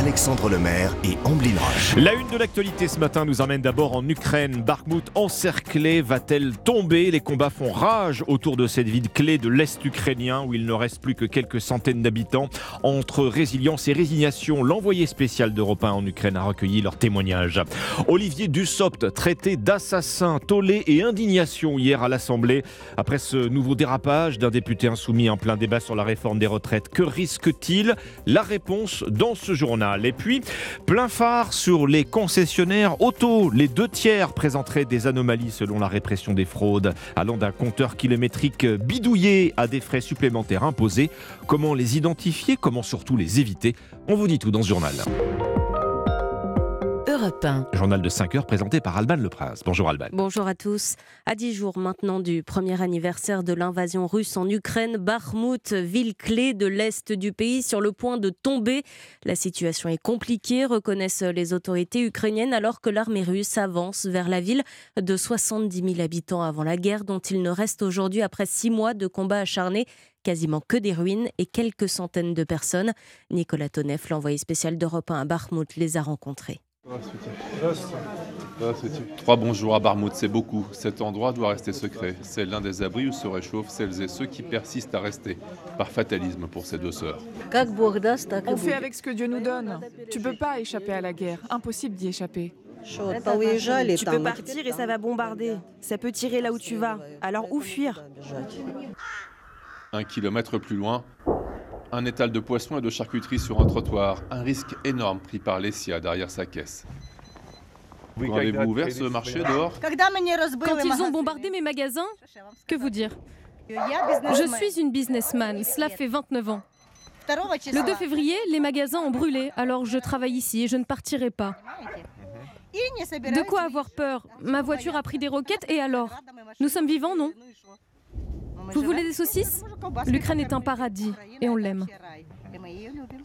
Alexandre Lemaire et Amblin Roche. La une de l'actualité ce matin nous emmène d'abord en Ukraine. Bakhmut encerclée, va-t-elle tomber? Les combats font rage autour de cette ville clé de l'Est ukrainien où il ne reste plus que quelques centaines d'habitants. Entre résilience et résignation, l'envoyé spécial d'Europe 1 en Ukraine a recueilli leurs témoignages. Olivier Dussopt, traité d'assassin, tollé et indignation hier à l'Assemblée après ce nouveau dérapage d'un député insoumis en plein débat sur la réforme des retraites. Que risque-t-il? La réponse dans ce journal. Et puis, plein phare sur les concessionnaires auto. Les deux tiers présenteraient des anomalies selon la répression des fraudes, allant d'un compteur kilométrique bidouillé à des frais supplémentaires imposés. Comment les identifier? Comment surtout les éviter? On vous dit tout dans ce journal. Journal de 5 heures présenté par Alban Leprince. Bonjour Alban. Bonjour à tous. À 10 jours maintenant du premier anniversaire de l'invasion russe en Ukraine, Bakhmut, ville clé de l'est du pays, sur le point de tomber. La situation est compliquée, reconnaissent les autorités ukrainiennes, alors que l'armée russe avance vers la ville de 70 000 habitants avant la guerre, dont il ne reste aujourd'hui, après six mois de combats acharnés, quasiment que des ruines et quelques centaines de personnes. Nicolas Tonev, l'envoyé spécial d'Europe 1 à Bakhmut, les a rencontrés. Trois bons jours à Barmouth, c'est beaucoup. Cet endroit doit rester secret. C'est l'un des abris où se réchauffent celles et ceux qui persistent à rester, par fatalisme pour ces deux sœurs. On fait avec ce que Dieu nous donne. Tu peux pas échapper à la guerre. Impossible d'y échapper. Tu peux partir et ça va bombarder. Ça peut tirer là où tu vas. Alors où fuir? Un kilomètre plus loin, un étal de poissons et de charcuterie sur un trottoir. Un risque énorme pris par Lessia derrière sa caisse. Quand avez-vous ouvert ce marché dehors Quand ils ont bombardé mes magasins Que vous dire Je suis une businessman, cela fait 29 ans. Le 2 février, les magasins ont brûlé, alors je travaille ici et je ne partirai pas. De quoi avoir peur? Ma voiture a pris des roquettes et alors? Nous sommes vivants, non? Vous voulez des saucisses L'Ukraine est un paradis et on l'aime.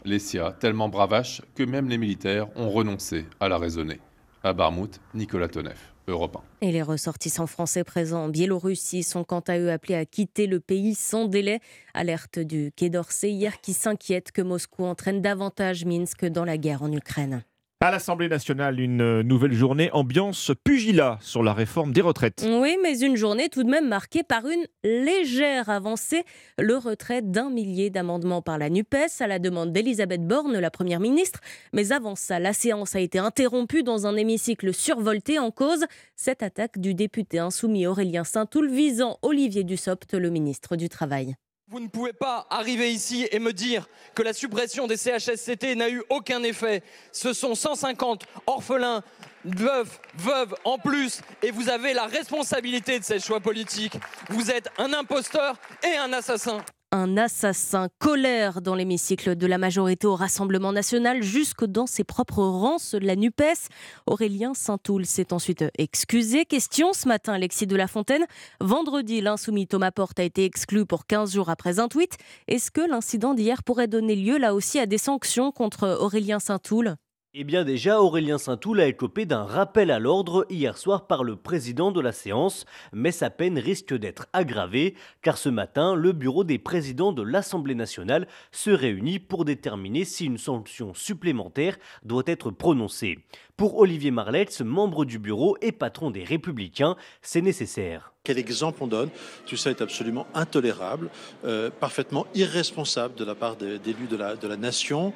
Lessia, tellement bravache que même les militaires ont renoncé à la raisonner. À Barmouth, Nicolas Tonev, Europe 1. Et les ressortissants français présents en Biélorussie sont quant à eux appelés à quitter le pays sans délai. Alerte du Quai d'Orsay hier qui s'inquiète que Moscou entraîne davantage Minsk dans la guerre en Ukraine. À l'Assemblée nationale, une nouvelle journée ambiance pugilat sur la réforme des retraites. Oui, mais une journée tout de même marquée par une légère avancée, le retrait d'un millier d'amendements par la NUPES à la demande d'Elisabeth Borne, la Première ministre. Mais avant ça, la séance a été interrompue dans un hémicycle survolté en cause cette attaque du député insoumis Aurélien Saint-Toul visant Olivier Dussopt, le ministre du Travail. Vous ne pouvez pas arriver ici et me dire que la suppression des CHSCT n'a eu aucun effet. Ce sont 150 orphelins, veuves, veuves en plus, et vous avez la responsabilité de ces choix politiques. Vous êtes un imposteur et un assassin un assassin colère dans l'hémicycle de la majorité au Rassemblement national, jusque dans ses propres rangs, de la NUPES. Aurélien Saint-Toul s'est ensuite excusé. Question ce matin, Alexis de la Fontaine. Vendredi, l'insoumis Thomas Porte a été exclu pour 15 jours après un tweet. Est-ce que l'incident d'hier pourrait donner lieu là aussi à des sanctions contre Aurélien Saint-Toul eh bien déjà, Aurélien Saint-Toul a écopé d'un rappel à l'ordre hier soir par le président de la séance, mais sa peine risque d'être aggravée, car ce matin, le bureau des présidents de l'Assemblée nationale se réunit pour déterminer si une sanction supplémentaire doit être prononcée. Pour Olivier Marletz, membre du bureau et patron des Républicains, c'est nécessaire. Quel exemple on donne? Tout ça est absolument intolérable, euh, parfaitement irresponsable de la part d'élus de la, de la nation.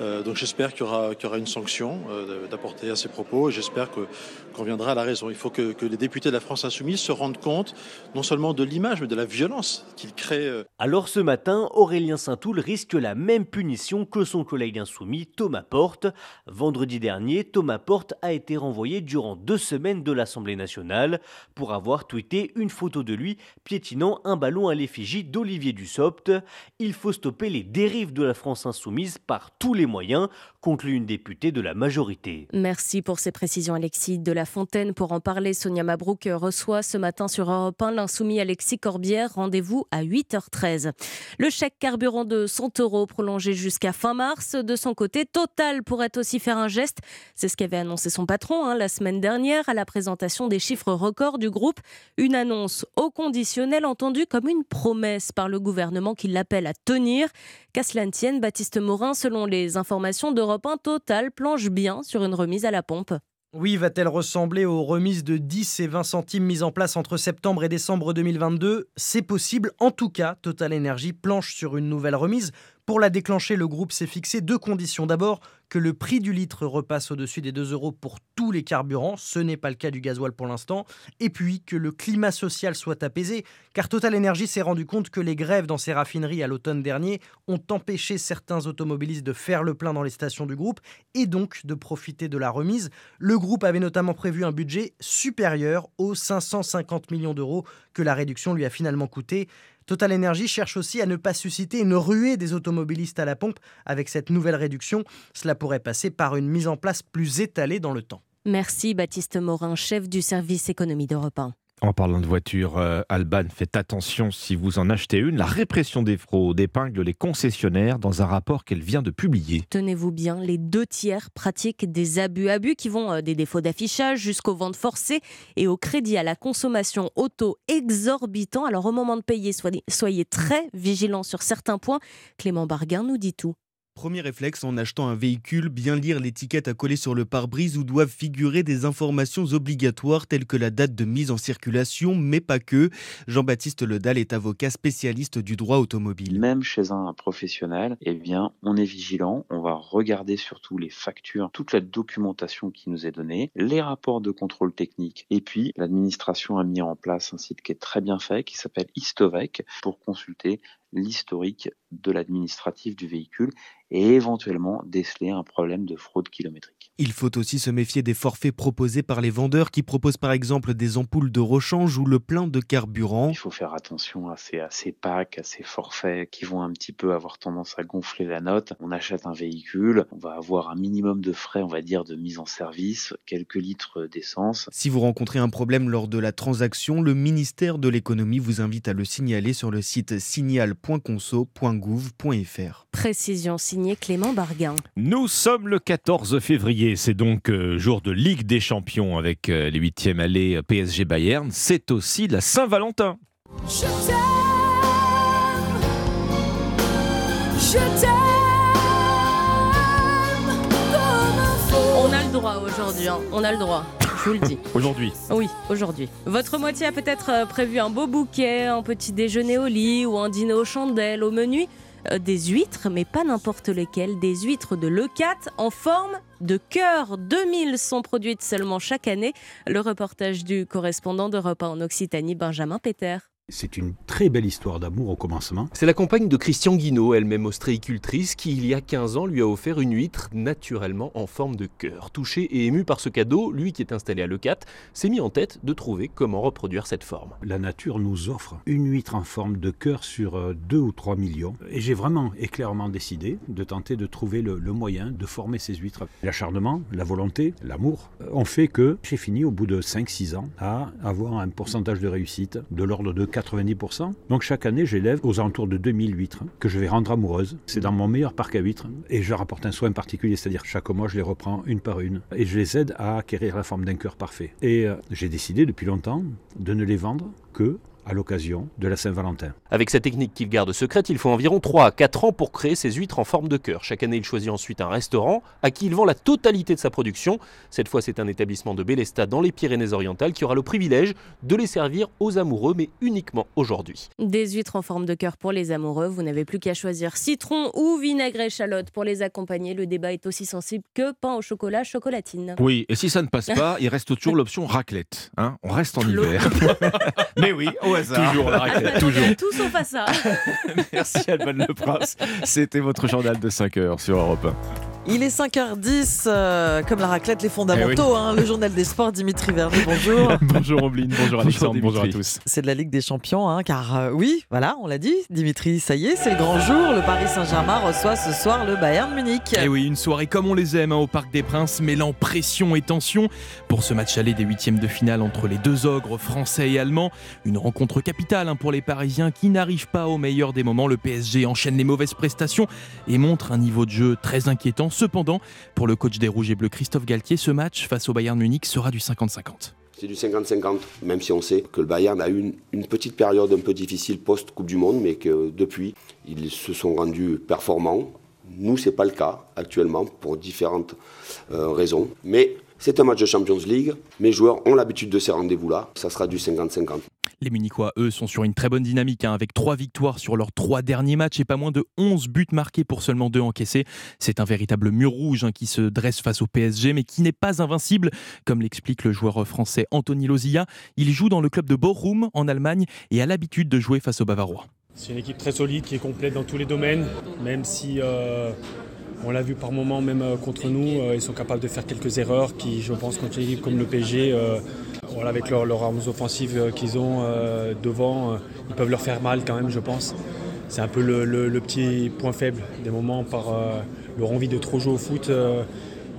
Euh, donc j'espère qu'il y, aura une sanction euh, d'apporter à ces propos j'espère qu'on à la raison. Il faut que, les députés de la France insoumise se rendent compte non seulement de l'image mais de la violence qu'ils créent. Alors ce matin, Aurélien Saint-Toul risque la même punition que son collègue insoumis Thomas Porte. Vendredi dernier, Thomas Porte a été renvoyé durant deux semaines de l'Assemblée nationale pour avoir tweeté une photo de lui piétinant un ballon à l'effigie d'Olivier Dussopt. Il faut stopper les dérives de la France insoumise par tous les moyens, conclut une députée de la majorité. Merci pour ces précisions Alexis de la Fontaine. Pour en parler, Sonia Mabrouk reçoit ce matin sur Europe 1 l'insoumis Alexis Corbière. Rendez-vous à 8h13. Le chèque carburant de 100 euros prolongé jusqu'à fin mars. De son côté, Total pourrait aussi faire un geste. C'est ce qu'avait annoncé son patron hein, la semaine dernière à la présentation des chiffres records du groupe. Une annonce au conditionnel entendue comme une promesse par le gouvernement qui l'appelle à tenir. Qu'à cela ne tienne, Baptiste Morin, selon les informations d'Europe 1, Total planche bien sur une remise à la pompe. Oui, va-t-elle ressembler aux remises de 10 et 20 centimes mises en place entre septembre et décembre 2022 C'est possible. En tout cas, Total Energy planche sur une nouvelle remise. Pour la déclencher, le groupe s'est fixé deux conditions. D'abord, que le prix du litre repasse au-dessus des 2 euros pour tous les carburants. Ce n'est pas le cas du gasoil pour l'instant. Et puis, que le climat social soit apaisé, car Total Energy s'est rendu compte que les grèves dans ses raffineries à l'automne dernier ont empêché certains automobilistes de faire le plein dans les stations du groupe et donc de profiter de la remise. Le groupe avait notamment prévu un budget supérieur aux 550 millions d'euros que la réduction lui a finalement coûté. Total Energy cherche aussi à ne pas susciter une ruée des automobilistes à la pompe avec cette nouvelle réduction. Cela pourrait passer par une mise en place plus étalée dans le temps. Merci Baptiste Morin, chef du service économie d'Europe 1. En parlant de voitures, euh, Alban, faites attention si vous en achetez une. La répression des fraudes épingle les concessionnaires dans un rapport qu'elle vient de publier. Tenez-vous bien, les deux tiers pratiquent des abus. Abus qui vont euh, des défauts d'affichage jusqu'aux ventes forcées et au crédit à la consommation auto exorbitant. Alors au moment de payer, soyez très vigilants sur certains points. Clément Barguin nous dit tout. Premier réflexe en achetant un véhicule, bien lire l'étiquette à coller sur le pare-brise où doivent figurer des informations obligatoires telles que la date de mise en circulation, mais pas que. Jean-Baptiste Ledal est avocat spécialiste du droit automobile. Même chez un professionnel, eh bien, on est vigilant, on va regarder surtout les factures, toute la documentation qui nous est donnée, les rapports de contrôle technique, et puis l'administration a mis en place un site qui est très bien fait, qui s'appelle Istovec, pour consulter l'historique de l'administratif du véhicule et éventuellement déceler un problème de fraude kilométrique. Il faut aussi se méfier des forfaits proposés par les vendeurs qui proposent par exemple des ampoules de rechange ou le plein de carburant. Il faut faire attention à ces, à ces packs, à ces forfaits qui vont un petit peu avoir tendance à gonfler la note. On achète un véhicule, on va avoir un minimum de frais, on va dire, de mise en service, quelques litres d'essence. Si vous rencontrez un problème lors de la transaction, le ministère de l'économie vous invite à le signaler sur le site signal.conso.gouv.fr. Précision signée Clément Barguin. Nous sommes le 14 février, c'est donc euh, jour de Ligue des Champions avec euh, les huitièmes allées euh, PSG Bayern. C'est aussi la Saint-Valentin. Je On a le droit aujourd'hui, hein. on a le droit. Je vous le dis. Aujourd'hui Oui, aujourd'hui. Votre moitié a peut-être prévu un beau bouquet, un petit déjeuner au lit ou un dîner aux chandelles au menu. Euh, des huîtres, mais pas n'importe lesquelles, des huîtres de Leucat en forme de cœur. 2000 sont produites seulement chaque année. Le reportage du correspondant d'Europe en Occitanie, Benjamin Peter. C'est une très belle histoire d'amour au commencement. C'est la compagne de Christian Guinaud, elle-même ostréicultrice, qui il y a 15 ans lui a offert une huître naturellement en forme de cœur. Touché et ému par ce cadeau, lui qui est installé à Leucat s'est mis en tête de trouver comment reproduire cette forme. La nature nous offre une huître en forme de cœur sur 2 euh, ou 3 millions. Et j'ai vraiment et clairement décidé de tenter de trouver le, moyen de former ces huîtres. L'acharnement, la volonté, l'amour euh, ont fait que j'ai fini au bout de 5-6 ans à avoir un pourcentage de réussite de l'ordre de 4 90%. Donc chaque année, j'élève aux alentours de 2000 huîtres que je vais rendre amoureuses. C'est dans mon meilleur parc à huîtres et je leur apporte un soin particulier, c'est-à-dire chaque mois, je les reprends une par une et je les aide à acquérir la forme d'un cœur parfait. Et euh, j'ai décidé depuis longtemps de ne les vendre que à l'occasion de la Saint-Valentin. Avec sa technique qu'il garde secrète, il faut environ 3 à 4 ans pour créer ses huîtres en forme de cœur. Chaque année, il choisit ensuite un restaurant à qui il vend la totalité de sa production. Cette fois, c'est un établissement de Bélesta dans les Pyrénées-Orientales qui aura le privilège de les servir aux amoureux, mais uniquement aujourd'hui. Des huîtres en forme de cœur pour les amoureux, vous n'avez plus qu'à choisir citron ou vinaigre échalote pour les accompagner. Le débat est aussi sensible que pain au chocolat, chocolatine. Oui, et si ça ne passe pas, il reste toujours l'option raclette. Hein on reste en hiver. mais oui, Toujours la toujours. Tout sauf à ça. Merci Alban Le Prince. C'était votre journal de 5 heures sur Europe 1. Il est 5h10, euh, comme la raclette, les fondamentaux. Eh hein, le journal des sports, Dimitri Vernet, bonjour. bonjour Ombline, bonjour Alexandre, bonjour, à tous. C'est de la Ligue des Champions, hein, car euh, oui, voilà, on l'a dit, Dimitri, ça y est, c'est le grand jour. Le Paris Saint-Germain reçoit ce soir le Bayern Munich. Et eh oui, une soirée comme on les aime hein, au Parc des Princes, mêlant pression et tension pour ce match aller des huitièmes de finale entre les deux ogres français et allemands. Une rencontre capitale pour les Parisiens qui n'arrivent pas au meilleur des moments. Le PSG enchaîne les mauvaises prestations et montre un niveau de jeu très inquiétant. Cependant, pour le coach des Rouges et Bleus, Christophe Galtier, ce match face au Bayern Munich sera du 50-50. C'est du 50-50, même si on sait que le Bayern a eu une, petite période un peu difficile post-Coupe du Monde, mais que depuis, ils se sont rendus performants. Nous, ce n'est pas le cas actuellement, pour différentes euh, raisons. Mais c'est un match de Champions League. Mes joueurs ont l'habitude de ces rendez-vous-là. Ça sera du 50-50. Les Munichois, eux, sont sur une très bonne dynamique, hein, avec trois victoires sur leurs trois derniers matchs et pas moins de 11 buts marqués pour seulement deux encaissés. C'est un véritable mur rouge hein, qui se dresse face au PSG, mais qui n'est pas invincible, comme l'explique le joueur français Anthony Lozilla. Il joue dans le club de Bochum en Allemagne et a l'habitude de jouer face aux Bavarois. C'est une équipe très solide qui est complète dans tous les domaines, même si euh, on l'a vu par moments, même euh, contre nous, euh, ils sont capables de faire quelques erreurs qui, je pense, contre une équipe comme le PSG, voilà, avec leurs armes offensives euh, qu'ils ont euh, devant, euh, ils peuvent leur faire mal quand même, je pense. C'est un peu le, petit point faible des moments par leur envie de trop jouer au foot.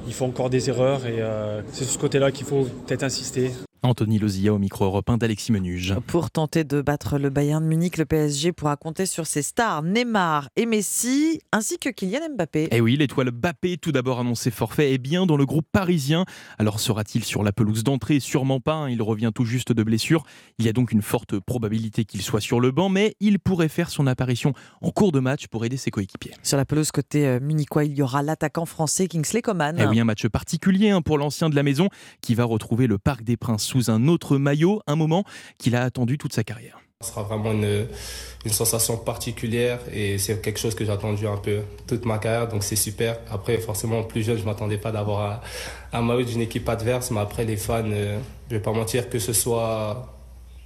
ils font encore des erreurs et c'est sur ce côté-là qu'il faut peut-être insister. Anthony Lozilla au micro européen d'Alexis Menuge. Pour tenter de battre le Bayern Munich, le PSG pourra compter sur ses stars Neymar et Messi, ainsi que Kylian Mbappé. Et eh oui, l'étoile Mbappé, tout d'abord annoncé forfait, est bien dans le groupe parisien. Alors sera-t-il sur la pelouse d'entrée? Sûrement pas, hein. il revient tout juste de blessure. Il y a donc une forte probabilité qu'il soit sur le banc, mais il pourrait faire son apparition en cours de match pour aider ses coéquipiers. Sur la pelouse côté euh, munichois, il y aura l'attaquant français Kingsley Coman. Et eh oui, un match particulier hein, pour l'ancien de la maison qui va retrouver le Parc des Princes sous un autre maillot, un moment qu'il a attendu toute sa carrière. Ce sera vraiment une, sensation particulière et c'est quelque chose que j'ai attendu un peu toute ma carrière, donc c'est super. Après, forcément, plus jeune, je ne m'attendais pas d'avoir un, maillot d'une équipe adverse, mais après, les fans, euh, je ne vais pas mentir, que ce soit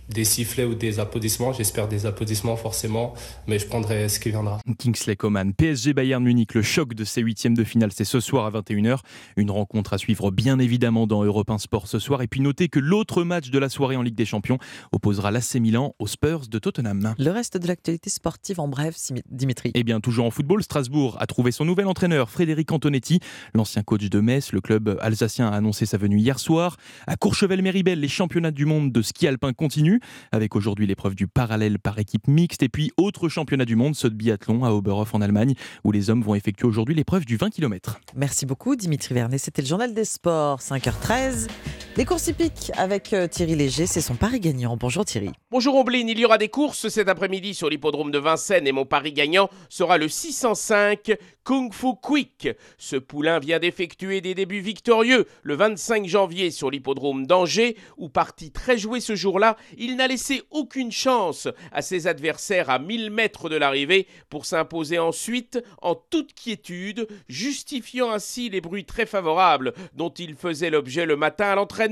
des sifflets ou des applaudissements. J'espère des applaudissements forcément, mais je prendrai ce qui viendra. Kingsley Coman, PSG Bayern Munich, le choc de ces huitièmes de finale, c'est ce soir à 21h. Une rencontre à suivre bien évidemment dans Europe 1 Sport ce soir. Et puis notez que l'autre match de la soirée en Ligue des Champions opposera l'AC Milan aux Spurs de Tottenham. Le reste de l'actualité sportive en bref, Dimitri. Eh bien, toujours en football, Strasbourg a trouvé son nouvel entraîneur, Frédéric Antonetti, l'ancien coach de Metz. Le club alsacien a annoncé sa venue hier soir. À Courchevel-Méribel, les championnats du monde de ski alpin continuent avec aujourd'hui l'épreuve du parallèle par équipe mixte et puis autre championnat du monde, ce de biathlon à Oberhof en Allemagne, où les hommes vont effectuer aujourd'hui l'épreuve du 20 km. Merci beaucoup Dimitri Vernet, c'était le journal des sports, 5h13. Les courses hippiques avec euh, Thierry Léger, c'est son pari gagnant. Bonjour Thierry. Bonjour Ombline, il y aura des courses cet après-midi sur l'hippodrome de Vincennes et mon pari gagnant sera le 605 Kung Fu Quick. Ce poulain vient d'effectuer des débuts victorieux le 25 janvier sur l'hippodrome d'Angers, où parti très joué ce jour-là, il n'a laissé aucune chance à ses adversaires à 1000 mètres de l'arrivée pour s'imposer ensuite en toute quiétude, justifiant ainsi les bruits très favorables dont il faisait l'objet le matin à l'entraînement.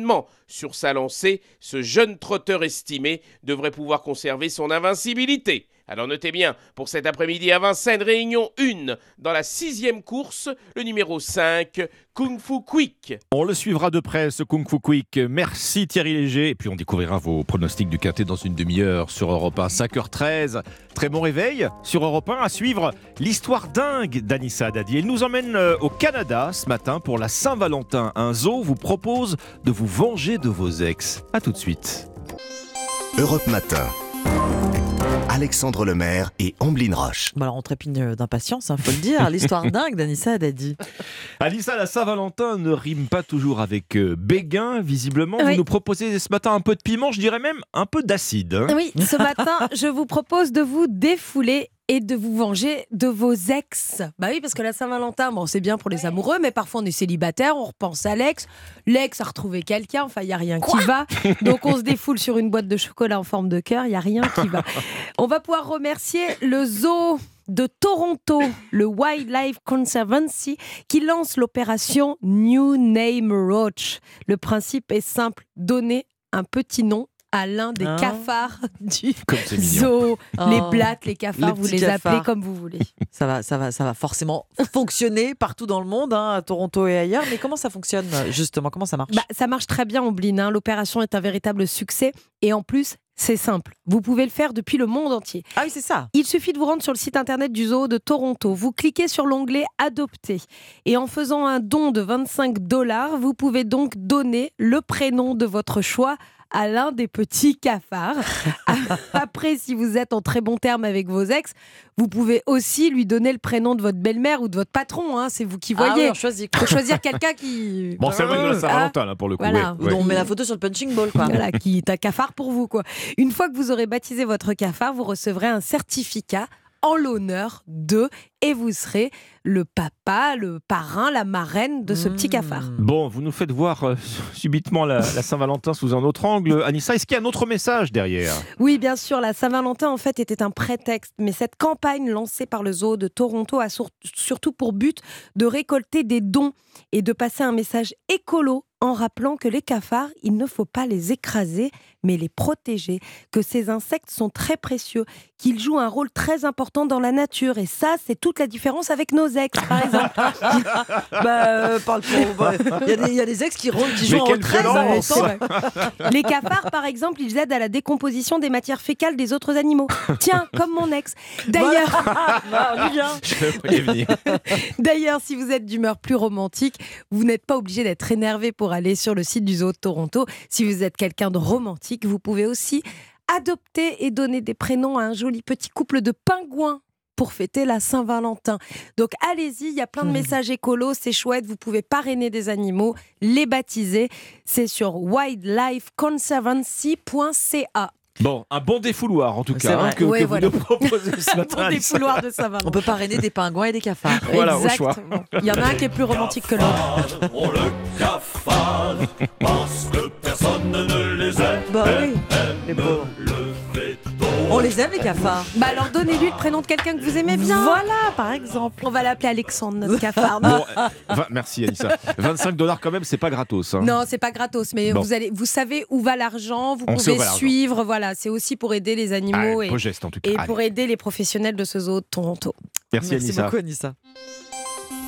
Sur sa lancée, ce jeune trotteur estimé devrait pouvoir conserver son invincibilité. Alors notez bien, pour cet après-midi à Vincennes, réunion 1 dans la sixième course, le numéro 5, Kung Fu Quick. On le suivra de près, ce Kung Fu Quick. Merci Thierry Léger. Et puis on découvrira vos pronostics du quintet dans une demi-heure sur Europe 1, 5h13. Très bon réveil sur Europe 1 à suivre l'histoire dingue d'Anissa Dadi. Elle nous emmène euh, au Canada ce matin pour la Saint-Valentin. Un zoo vous propose de vous venger de vos ex. A tout de suite. Europe Matin. Alexandre Lemaire et Amblin Roche. Bon alors on trépigne d'impatience, il hein, faut le dire. L'histoire dingue d'Anissa Dadi. Anissa, la Saint-Valentin ne rime pas toujours avec euh, béguin, visiblement. Vous nous proposez ce matin un peu de piment, je dirais même un peu d'acide. Hein. Oui, ce matin, je vous propose de vous défouler et de vous venger de vos ex. Bah oui, parce que la Saint-Valentin, bon, c'est bien pour les amoureux, mais parfois on est célibataire, on repense à l'ex. L'ex a retrouvé quelqu'un, enfin, il n'y a rien qui va. Donc on se défoule sur une boîte de chocolat en forme de cœur, il n'y a rien qui va. On va pouvoir remercier le zoo de Toronto, le Wildlife Conservancy, qui lance l'opération New Name Roach. Le principe est simple, donner un petit nom à l'un des cafards du zoo. Les Oh. blattes, les cafards, Les vous les appelez comme vous voulez. Ça va, ça va, ça va forcément fonctionner partout dans le monde, hein, à Toronto et ailleurs. Mais comment ça fonctionne justement? Comment ça marche? Bah, ça marche très bien, Ombline. hein. L'opération est un véritable succès. Et en plus, c'est simple. Vous pouvez le faire depuis le monde entier. Ah oui, c'est ça. Il suffit de vous rendre sur le site internet du zoo de Toronto. Vous cliquez sur l'onglet Adopter. Et en faisant un don de 25 dollars, vous pouvez donc donner le prénom de votre choix à l'un des petits cafards. Après, si vous êtes en très bon terme avec vos ex, vous pouvez aussi lui donner le prénom de votre belle-mère ou de votre patron. hein. C'est vous qui Ah voyez. oui, on choisit. Faut choisir quelqu'un qui. Bon, c'est vrai de la Saint-Valentin, là, pour le coup. Voilà. ouais, ouais. On met la photo sur le punching ball, quoi. Voilà, qui est un cafard pour vous, quoi. Une fois que vous aurez baptisé votre cafard, vous recevrez un certificat en l'honneur de, et vous serez le papa, le parrain, la marraine de ce petit cafard. Bon, vous nous faites voir euh, subitement la, la Saint-Valentin sous un autre angle. Anissa, est-ce qu'il y a un autre message derrière? Oui, bien sûr, la Saint-Valentin, en fait, était un prétexte. Mais cette campagne lancée par le zoo de Toronto a sur- surtout pour but de récolter des dons et de passer un message écolo en rappelant que les cafards, il ne faut pas les écraser, mais les protéger, que ces insectes sont très précieux, qu'ils jouent un rôle très important dans la nature. Et ça, c'est toute la différence avec nos ex, par exemple. bah, euh, parle bah, Il y, a des- il y a des ex qui, rôlent- qui jouent Mais en quelle 13 en violence même temps. Les cafards, par exemple, ils aident à la décomposition des matières fécales des autres animaux. Tiens, comme mon ex. D'ailleurs, Bah, voyais venir. D'ailleurs, si vous êtes d'humeur plus romantique, vous n'êtes pas obligé d'être énervé pour aller sur le site du Zoo de Toronto. Si vous êtes quelqu'un de romantique, vous pouvez aussi adopter et donner des prénoms à un joli petit couple de pingouins pour fêter la Saint-Valentin. Donc allez-y, il y a plein de messages écolos, c'est chouette, vous pouvez parrainer des animaux, les baptiser. C'est sur wildlifeconservancy.ca. Bon, un bon défouloir en tout C'est cas vrai. hein, que, Ouais, que voilà. vous nous proposez ce matin. Bon Anissa. défouloir de Saint-Valentin. On peut parrainer des pingouins et des cafards. Voilà, au choix. Exactement. Il y en a un qui est plus romantique que l'autre. Oh le cafard, parce que personne ne les aime. Bah oui, les pauvres. On les aime, les cafards. Bah alors donnez-lui le prénom de quelqu'un que vous aimez bien. Voilà, par exemple. On va l'appeler Alexandre, notre cafard. Bon, euh, merci Anissa. 25 dollars quand même, c'est pas gratos. hein. Non, c'est pas gratos, mais Bon. vous allez, vous savez où va l'argent, vous On sait où pouvez va l'argent. suivre. Voilà, c'est aussi pour aider les animaux Ah, et, beau geste, en tout cas. et Allez. pour aider les professionnels de ce zoo de Toronto. Merci, Merci Anissa. beaucoup, Anissa.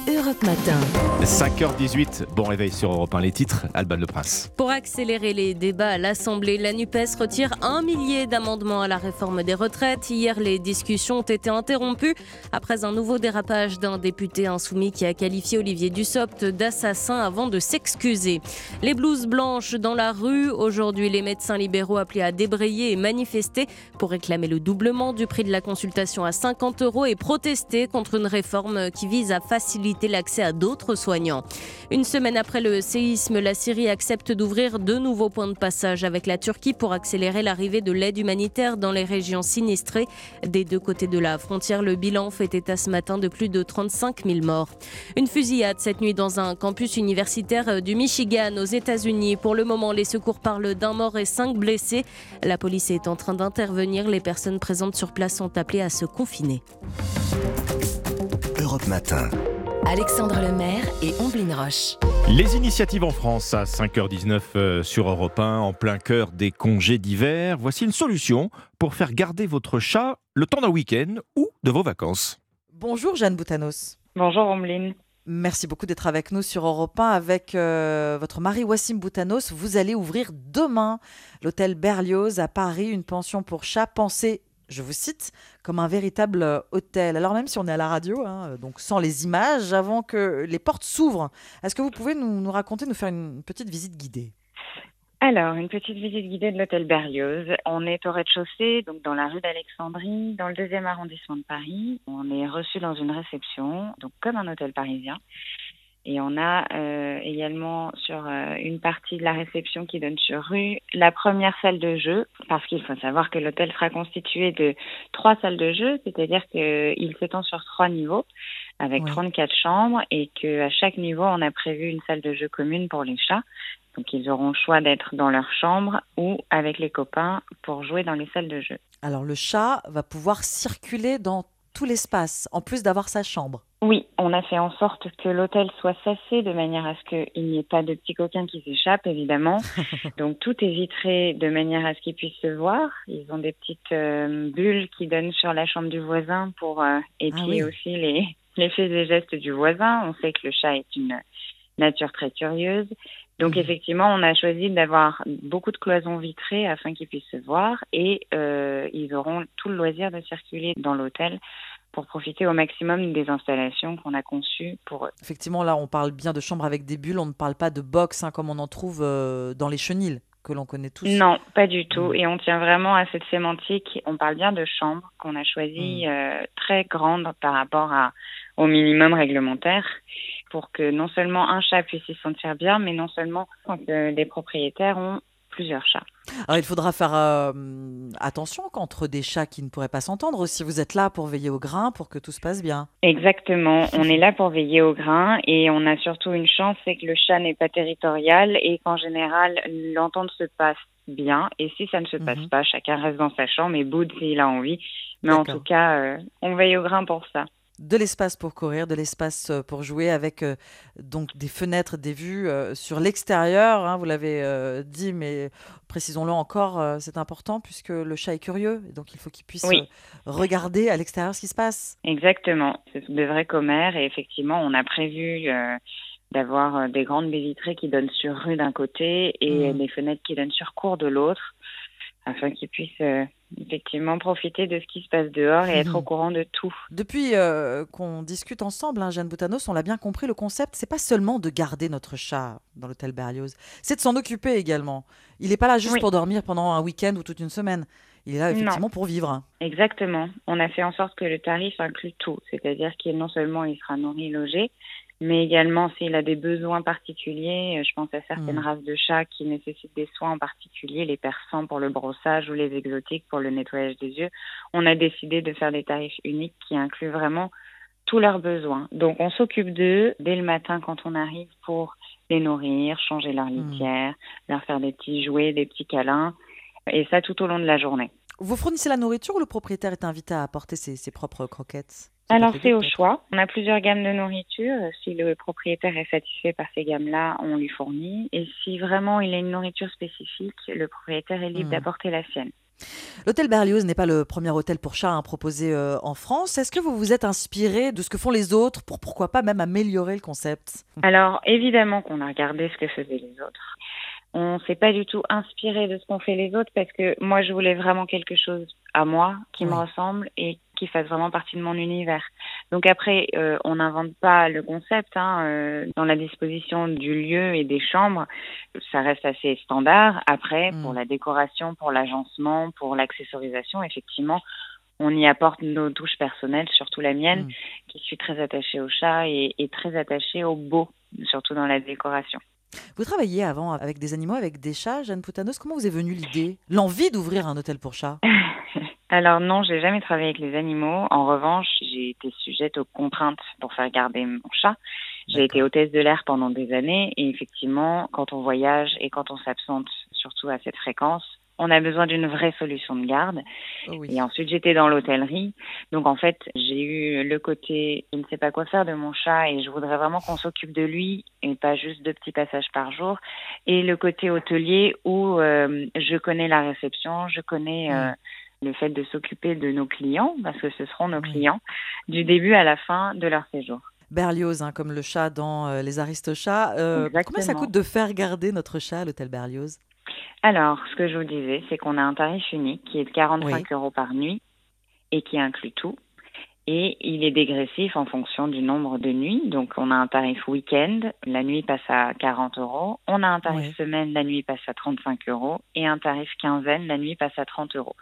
Europe Matin. 5h18, bon réveil sur Europe 1, les titres, Alban Le Prince. Pour accélérer les débats à l'Assemblée, la NUPES retire un millier d'amendements à la réforme des retraites. Hier, les discussions ont été interrompues après un nouveau dérapage d'un député insoumis qui a qualifié Olivier Dussopt d'assassin avant de s'excuser. Les blouses blanches dans la rue. Aujourd'hui, les médecins libéraux appelés à débrayer et manifester pour réclamer le doublement du prix de la consultation à 50 euros et protester contre une réforme qui vise à faciliter l'accès à d'autres soignants. Une semaine après le séisme, la Syrie accepte d'ouvrir deux nouveaux points de passage avec la Turquie pour accélérer l'arrivée de l'aide humanitaire dans les régions sinistrées. Des deux côtés de la frontière, le bilan fait état ce matin de plus de 35 000 morts. Une fusillade cette nuit dans un campus universitaire du Michigan aux États-Unis. Pour le moment, les secours parlent d'un mort et cinq blessés. La police est en train d'intervenir. Les personnes présentes sur place sont appelées à se confiner. Europe Matin. Alexandre Lemaire et Omblin Roche. Les initiatives en France à 5h19 euh, sur Europe 1, en plein cœur des congés d'hiver. Voici une solution pour faire garder votre chat le temps d'un week-end ou de vos vacances. Bonjour Jeanne Boutanos. Bonjour Omeline. Merci beaucoup d'être avec nous sur Europe 1 avec euh, votre mari Wassim Boutanos. Vous allez ouvrir demain l'hôtel Berlioz à Paris, une pension pour chats pensée, je vous cite, comme un véritable euh, hôtel. Alors même si on est à la radio, hein, donc sans les images, avant que les portes s'ouvrent, est-ce que vous pouvez nous, nous raconter, nous faire une petite visite guidée? Alors, une petite visite guidée de l'hôtel Berlioz. On est au rez-de-chaussée, donc dans la rue d'Alexandrie, dans le deuxième arrondissement de Paris. On est reçu dans une réception, donc comme un hôtel parisien. Et on a euh, également sur euh, une partie de la réception qui donne sur rue la première salle de jeu, parce qu'il faut savoir que l'hôtel sera constitué de trois salles de jeu, c'est-à-dire qu'il s'étend sur trois niveaux, avec Oui. 34 chambres, et qu'à chaque niveau, on a prévu une salle de jeu commune pour les chats. Donc ils auront le choix d'être dans leur chambre ou avec les copains pour jouer dans les salles de jeu. Alors le chat va pouvoir circuler dans tout l'espace, en plus d'avoir sa chambre. Oui, on a fait en sorte que l'hôtel soit sassé de manière à ce qu'il n'y ait pas de petits coquins qui s'échappent, évidemment. Donc tout est vitré de manière à ce qu'ils puissent se voir. Ils ont des petites euh, bulles qui donnent sur la chambre du voisin pour euh, épier Ah aussi les, les faits et gestes du voisin. On sait que le chat est une nature très curieuse. Donc effectivement, on a choisi d'avoir beaucoup de cloisons vitrées afin qu'ils puissent se voir et euh, ils auront tout le loisir de circuler dans l'hôtel pour profiter au maximum des installations qu'on a conçues pour eux. Effectivement, là, on parle bien de chambres avec des bulles, on ne parle pas de box hein, comme on en trouve euh, dans les chenilles que l'on connaît tous. Non, pas du tout. Et on tient vraiment à cette sémantique. On parle bien de chambre qu'on a choisie euh, très grande par rapport à, au minimum réglementaire pour que non seulement un chat puisse s'y sentir bien, mais non seulement quand euh, les propriétaires ont plusieurs chats. Alors, il faudra faire euh, attention contre des chats qui ne pourraient pas s'entendre aussi. Vous êtes là pour veiller au grain, pour que tout se passe bien. Exactement. On est là pour veiller au grain et on a surtout une chance, c'est que le chat n'est pas territorial et qu'en général, l'entente se passe bien. Et si ça ne se passe pas, chacun reste dans sa chambre et boude s'il a envie. Mais en tout cas, euh, on veille au grain pour ça. De l'espace pour courir, de l'espace euh, pour jouer avec euh, donc des fenêtres, des vues euh, sur l'extérieur. hein, vous l'avez euh, dit, mais précisons-le encore, c'est important puisque le chat est curieux. donc il faut qu'il puisse Oui. regarder à l'extérieur ce qui se passe. Exactement. Ce sont des vrais commères et effectivement, on a prévu d'avoir des grandes baies vitrées qui donnent sur rue d'un côté et Mhm. des fenêtres qui donnent sur cour de l'autre afin qu'ils puissent effectivement profiter de ce qui se passe dehors et être Mhm. au courant de tout. Depuis euh, qu'on discute ensemble, hein, Jeanne Boutanos, on l'a bien compris, le concept, c'est pas seulement de garder notre chat dans l'hôtel Berlioz, c'est de s'en occuper également. Il n'est pas là juste Oui. pour dormir pendant un week-end ou toute une semaine. Il est là Non. effectivement pour vivre. Exactement. On a fait en sorte que le tarif inclut tout, c'est-à-dire qu'il non seulement il sera nourri, logé, mais également s'il a des besoins particuliers, euh, je pense à certaines Mm. races de chats qui nécessitent des soins en particulier, les persans pour le brossage ou les exotiques pour le nettoyage des yeux, on a décidé de faire des tarifs uniques qui incluent vraiment tous leurs besoins. Donc on s'occupe d'eux dès le matin quand on arrive pour les nourrir, changer leur litière, leur faire des petits jouets, des petits câlins, et ça tout au long de la journée. Vous fournissez la nourriture ou le propriétaire est invité à apporter ses, ses propres croquettes? Alors c'est au choix. On a plusieurs gammes de nourriture. Si le propriétaire est satisfait par ces gammes-là, on lui fournit. Et si vraiment il a une nourriture spécifique, le propriétaire est libre Mhm. d'apporter la sienne. L'hôtel Berlioz n'est pas le premier hôtel pour chats hein, proposé euh, en France. Est-ce que vous vous êtes inspiré de ce que font les autres pour pourquoi pas même améliorer le concept? Alors évidemment qu'on a regardé ce que faisaient les autres. On s'est pas du tout inspiré de ce qu'ont fait les autres parce que moi je voulais vraiment quelque chose à moi qui me ressemble et qui fasse vraiment partie de mon univers. Donc après, euh, on n'invente pas le concept hein, euh, dans la disposition du lieu et des chambres. Ça reste assez standard. Après, pour la décoration, pour l'agencement, pour l'accessorisation, effectivement, on y apporte nos touches personnelles, surtout la mienne, qui suis très attachée au chat et, et très attachée au beau, surtout dans la décoration. Vous travailliez avant avec des animaux, avec des chats, Jeanne Poutanos? Comment vous est venue l'idée, l'envie d'ouvrir un hôtel pour chats? Alors non, j'ai jamais travaillé avec les animaux. En revanche, j'ai été sujette aux contraintes pour faire garder mon chat. J'ai été hôtesse de l'air pendant des années et effectivement, quand on voyage et quand on s'absente, surtout à cette fréquence, on a besoin d'une vraie solution de garde. Et ensuite, j'étais dans l'hôtellerie. Donc, en fait, j'ai eu le côté, je ne sais pas quoi faire de mon chat et je voudrais vraiment qu'on s'occupe de lui et pas juste deux petits passages par jour. Et le côté hôtelier où euh, je connais la réception, je connais euh, le fait de s'occuper de nos clients, parce que ce seront nos clients, du début à la fin de leur séjour. Berlioz, hein, comme le chat dans euh, Les Aristochats. Euh, combien ça coûte de faire garder notre chat à l'hôtel Berlioz? Alors, ce que je vous disais, c'est qu'on a un tarif unique qui est de 45 Oui. euros par nuit et qui inclut tout. Et il est dégressif en fonction du nombre de nuits. Donc, on a un tarif week-end, la nuit passe à 40 euros. On a un tarif Oui. semaine, la nuit passe à 35 euros. Et un tarif quinzaine, la nuit passe à 30 euros.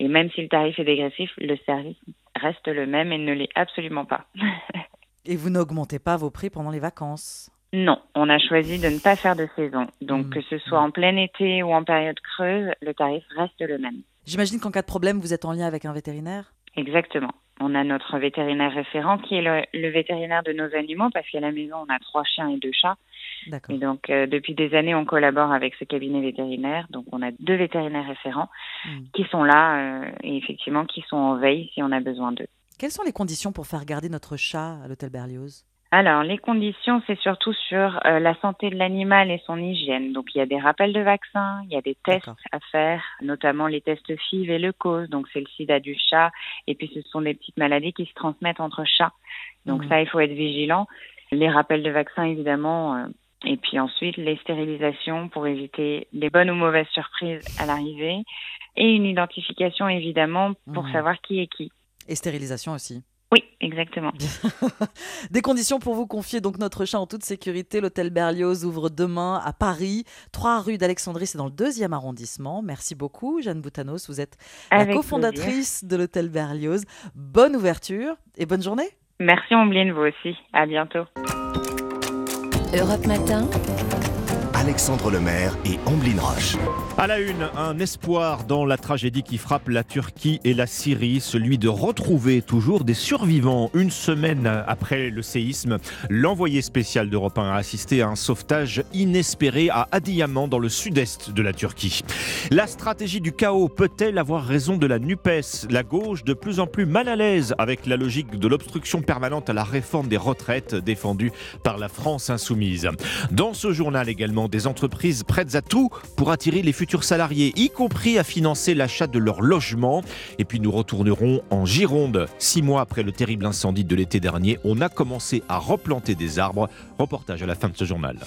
Et même si le tarif est dégressif, le service reste le même et ne l'est absolument pas. Et vous n'augmentez pas vos prix pendant les vacances? Non, on a choisi de ne pas faire de saison. Donc, Mm. que ce soit en plein été ou en période creuse, le tarif reste le même. J'imagine qu'en cas de problème, vous êtes en lien avec un vétérinaire? Exactement. On a notre vétérinaire référent qui est le, le vétérinaire de nos animaux parce qu'à la maison, on a trois chiens et deux chats. D'accord. Et donc, euh, depuis des années, on collabore avec ce cabinet vétérinaire. Donc, on a deux vétérinaires référents Mm. qui sont là euh, et effectivement qui sont en veille si on a besoin d'eux. Quelles sont les conditions pour faire garder notre chat à l'hôtel Berlioz? Alors, les conditions, c'est surtout sur euh, la santé de l'animal et son hygiène. Donc, il y a des rappels de vaccins, il y a des tests à faire, notamment les tests FIV et le cause. Donc, c'est le sida du chat. Et puis, ce sont des petites maladies qui se transmettent entre chats. Donc, mmh. ça, il faut être vigilant. Les rappels de vaccins, évidemment. Et puis ensuite, les stérilisations pour éviter les bonnes ou mauvaises surprises à l'arrivée. Et une identification, évidemment, pour mmh. savoir qui est qui. Et stérilisation aussi. Oui, exactement. Des conditions pour vous confier donc notre chat en toute sécurité. L'hôtel Berlioz ouvre demain à Paris, 3 rue d'Alexandrie, c'est dans le deuxième arrondissement. Merci beaucoup, Jeanne Boutanos. Vous êtes la cofondatrice de l'hôtel Berlioz. Bonne ouverture et bonne journée. Merci, Ombline, vous aussi. À bientôt. Europe Matin. Alexandre Lemaire et Amblin Roche. À la une, un espoir dans la tragédie qui frappe la Turquie et la Syrie, celui de retrouver toujours des survivants. Une semaine après le séisme, l'envoyé spécial d'Europe 1 a assisté à un sauvetage inespéré à Adiyaman dans le sud-est de la Turquie. La stratégie du chaos peut-elle avoir raison de la NUPES? La gauche de plus en plus mal à l'aise avec la logique de l'obstruction permanente à la réforme des retraites défendue par la France insoumise. Dans ce journal également, des entreprises prêtes à tout pour attirer les futurs salariés, y compris à financer l'achat de leur logement. Et puis nous retournerons en Gironde. Six mois après le terrible incendie de l'été dernier, on a commencé à replanter des arbres. Reportage à la fin de ce journal.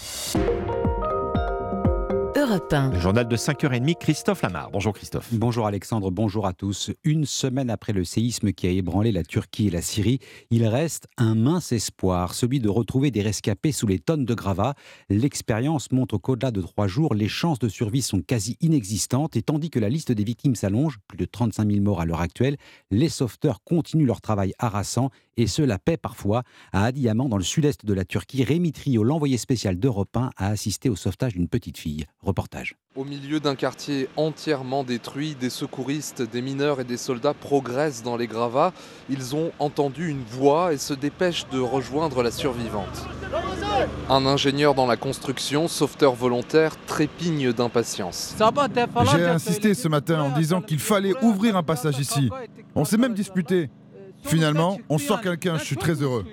Le journal de 5h30, Christophe Lamar. Bonjour Christophe. Bonjour Alexandre, bonjour à tous. Une semaine après le séisme qui a ébranlé la Turquie et la Syrie, il reste un mince espoir, celui de retrouver des rescapés sous les tonnes de gravats. L'expérience montre qu'au-delà de trois jours, les chances de survie sont quasi inexistantes et tandis que la liste des victimes s'allonge, plus de 35 000 morts à l'heure actuelle, les sauveteurs continuent leur travail harassant et ceux la paix parfois. À Adiyaman, dans le sud-est de la Turquie, Rémi Trio, l'envoyé spécial d'Europe 1, a assisté au sauvetage d'une petite fille. Reportage. Au milieu d'un quartier entièrement détruit, des secouristes, des mineurs et des soldats progressent dans les gravats. Ils ont entendu une voix et se dépêchent de rejoindre la survivante. Un ingénieur dans la construction, sauveteur volontaire, trépigne d'impatience. J'ai insisté ce matin en disant qu'il fallait ouvrir un passage ici. On s'est même disputé. Finalement, on sort quelqu'un, je suis très heureux.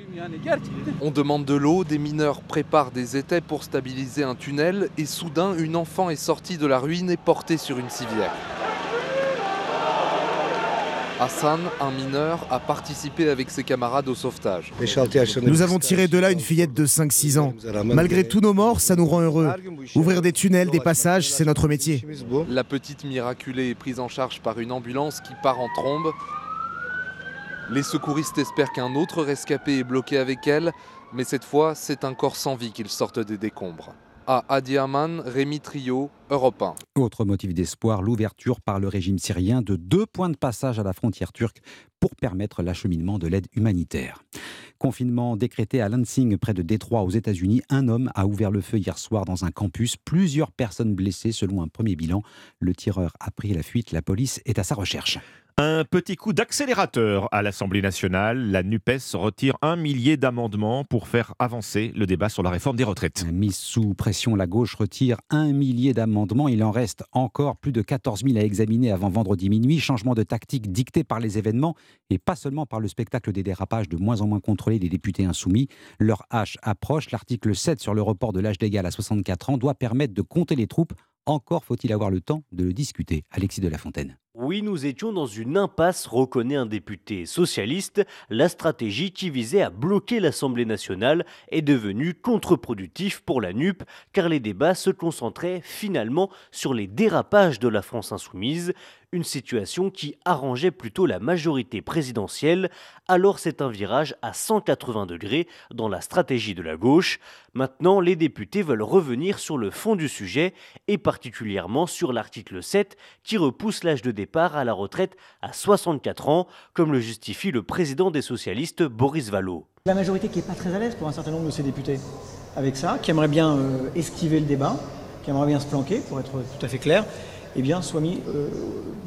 On demande de l'eau, des mineurs préparent des étais pour stabiliser un tunnel et soudain, une enfant est sortie de la ruine et portée sur une civière. Hassan, un mineur, a participé avec ses camarades au sauvetage. Nous avons tiré de là une fillette de 5-6 ans. Malgré tous nos morts, ça nous rend heureux. Ouvrir des tunnels, des passages, c'est notre métier. La petite miraculée est prise en charge par une ambulance qui part en trombe. Les secouristes espèrent qu'un autre rescapé est bloqué avec elle, mais cette fois, c'est un corps sans vie qu'ils sortent des décombres. À Adiaman, Rémi Trio, Europe 1. Autre motif d'espoir, l'ouverture par le régime syrien de deux points de passage à la frontière turque pour permettre l'acheminement de l'aide humanitaire. Confinement décrété à Lansing, près de Détroit, aux États-Unis. Un homme a ouvert le feu hier soir dans un campus. Plusieurs personnes blessées, selon un premier bilan. Le tireur a pris la fuite. La police est à sa recherche. Un petit coup d'accélérateur à l'Assemblée nationale. La NUPES retire un millier d'amendements pour faire avancer le débat sur la réforme des retraites. Mise sous pression, la gauche retire un millier d'amendements. Il en reste encore plus de 14 000 à examiner avant vendredi minuit. Changement de tactique dicté par les événements et pas seulement par le spectacle des dérapages de moins en moins contrôlés des députés insoumis. Leur hache approche. L'article 7 sur le report de l'âge légal à 64 ans doit permettre de compter les troupes. Encore faut-il avoir le temps de le discuter. Alexis de la Fontaine. Oui, nous étions dans une impasse, reconnaît un député socialiste. La stratégie qui visait à bloquer l'Assemblée nationale est devenue contre-productive pour la NUP, car les débats se concentraient finalement sur les dérapages de la France insoumise, une situation qui arrangeait plutôt la majorité présidentielle. Alors c'est un virage à 180 degrés dans la stratégie de la gauche. Maintenant, les députés veulent revenir sur le fond du sujet, et particulièrement sur l'article 7 qui repousse l'âge de départ à la retraite à 64 ans, comme le justifie le président des socialistes Boris Vallaud. La majorité qui n'est pas très à l'aise pour un certain nombre de ces députés avec ça, qui aimerait bien euh, esquiver le débat, qui aimerait bien se planquer, pour être tout à fait clair, eh bien, soit mis euh,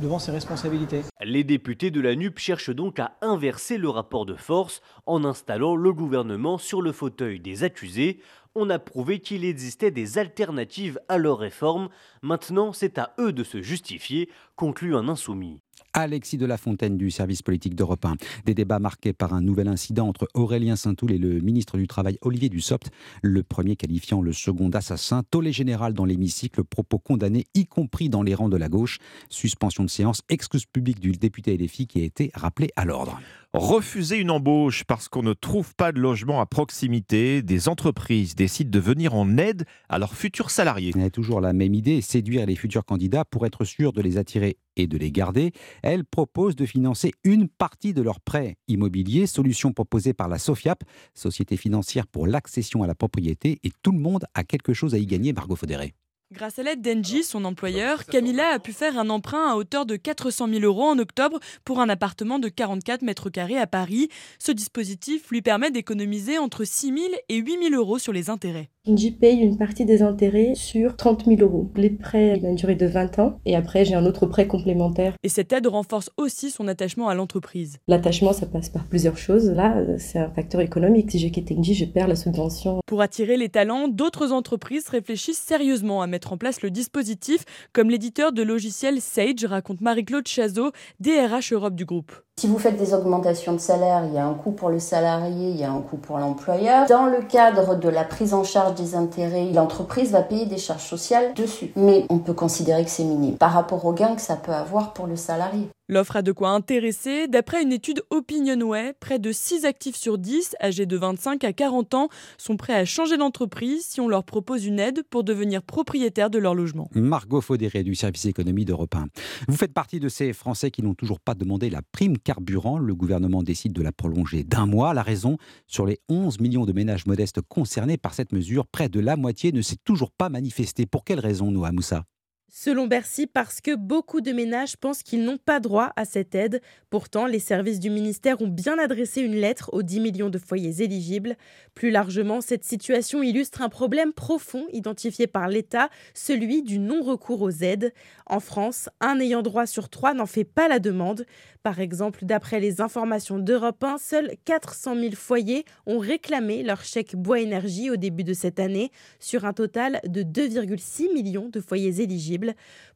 devant ses responsabilités. Les députés de la NUP cherchent donc à inverser le rapport de force en installant le gouvernement sur le fauteuil des accusés. On a prouvé qu'il existait des alternatives à leur réforme. Maintenant, c'est à eux de se justifier, conclut un insoumis. Alexis de la Fontaine du service politique d'Europe 1. Des débats marqués par un nouvel incident entre Aurélien Saint-Toul et le ministre du Travail Olivier Dussopt, le premier qualifiant le second d'assassin, tollé général dans l'hémicycle, propos condamnés y compris dans les rangs de la gauche, suspension de séance, excuse publique du député LFI qui a été rappelé à l'ordre. Refuser une embauche parce qu'on ne trouve pas de logement à proximité, des entreprises décident de venir en aide à leurs futurs salariés. Elle a toujours la même idée, séduire les futurs candidats pour être sûr de les attirer et de les garder. Elle propose de financer une partie de leurs prêts immobiliers, solution proposée par la SOFIAP, Société financière pour l'accession à la propriété, et tout le monde a quelque chose à y gagner, Margot Faudéré. Grâce à l'aide d'Engie, son employeur, Camilla a pu faire un emprunt à hauteur de 400 000 euros en octobre pour un appartement de 44 mètres carrés à Paris. Ce dispositif lui permet d'économiser entre 6 000 et 8 000 euros sur les intérêts. Engie paye une partie des intérêts sur 30 000 euros. Les prêts ont une durée de 20 ans et après j'ai un autre prêt complémentaire. Et cette aide renforce aussi son attachement à l'entreprise. L'attachement, ça passe par plusieurs choses. Là, c'est un facteur économique. Si je quitte Engie, je perds la subvention. Pour attirer les talents, d'autres entreprises réfléchissent sérieusement à mettre en place le dispositif, comme l'éditeur de logiciel Sage, raconte Marie-Claude Chazot, DRH Europe du groupe. Si vous faites des augmentations de salaire, il y a un coût pour le salarié, il y a un coût pour l'employeur. Dans le cadre de la prise en charge des intérêts, l'entreprise va payer des charges sociales dessus. Mais on peut considérer que c'est minime par rapport au gain que ça peut avoir pour le salarié. L'offre a de quoi intéresser. D'après une étude Opinionway, près de 6 actifs sur 10, âgés de 25 à 40 ans, sont prêts à changer d'entreprise si on leur propose une aide pour devenir propriétaire de leur logement. Margot Faudéré du service économie d'Europe 1. Vous faites partie de ces Français qui n'ont toujours pas demandé la prime carburant. Le gouvernement décide de la prolonger d'un mois. La raison, sur les 11 millions de ménages modestes concernés par cette mesure, près de la moitié ne s'est toujours pas manifestée. Pour quelle raison, Noah Moussa? Selon Bercy, parce que beaucoup de ménages pensent qu'ils n'ont pas droit à cette aide. Pourtant, les services du ministère ont bien adressé une lettre aux 10 millions de foyers éligibles. Plus largement, cette situation illustre un problème profond identifié par l'État, celui du non-recours aux aides. En France, un ayant droit sur trois n'en fait pas la demande. Par exemple, d'après les informations d'Europe 1, seuls 400 000 foyers ont réclamé leur chèque bois énergie au début de cette année, sur un total de 2,6 millions de foyers éligibles.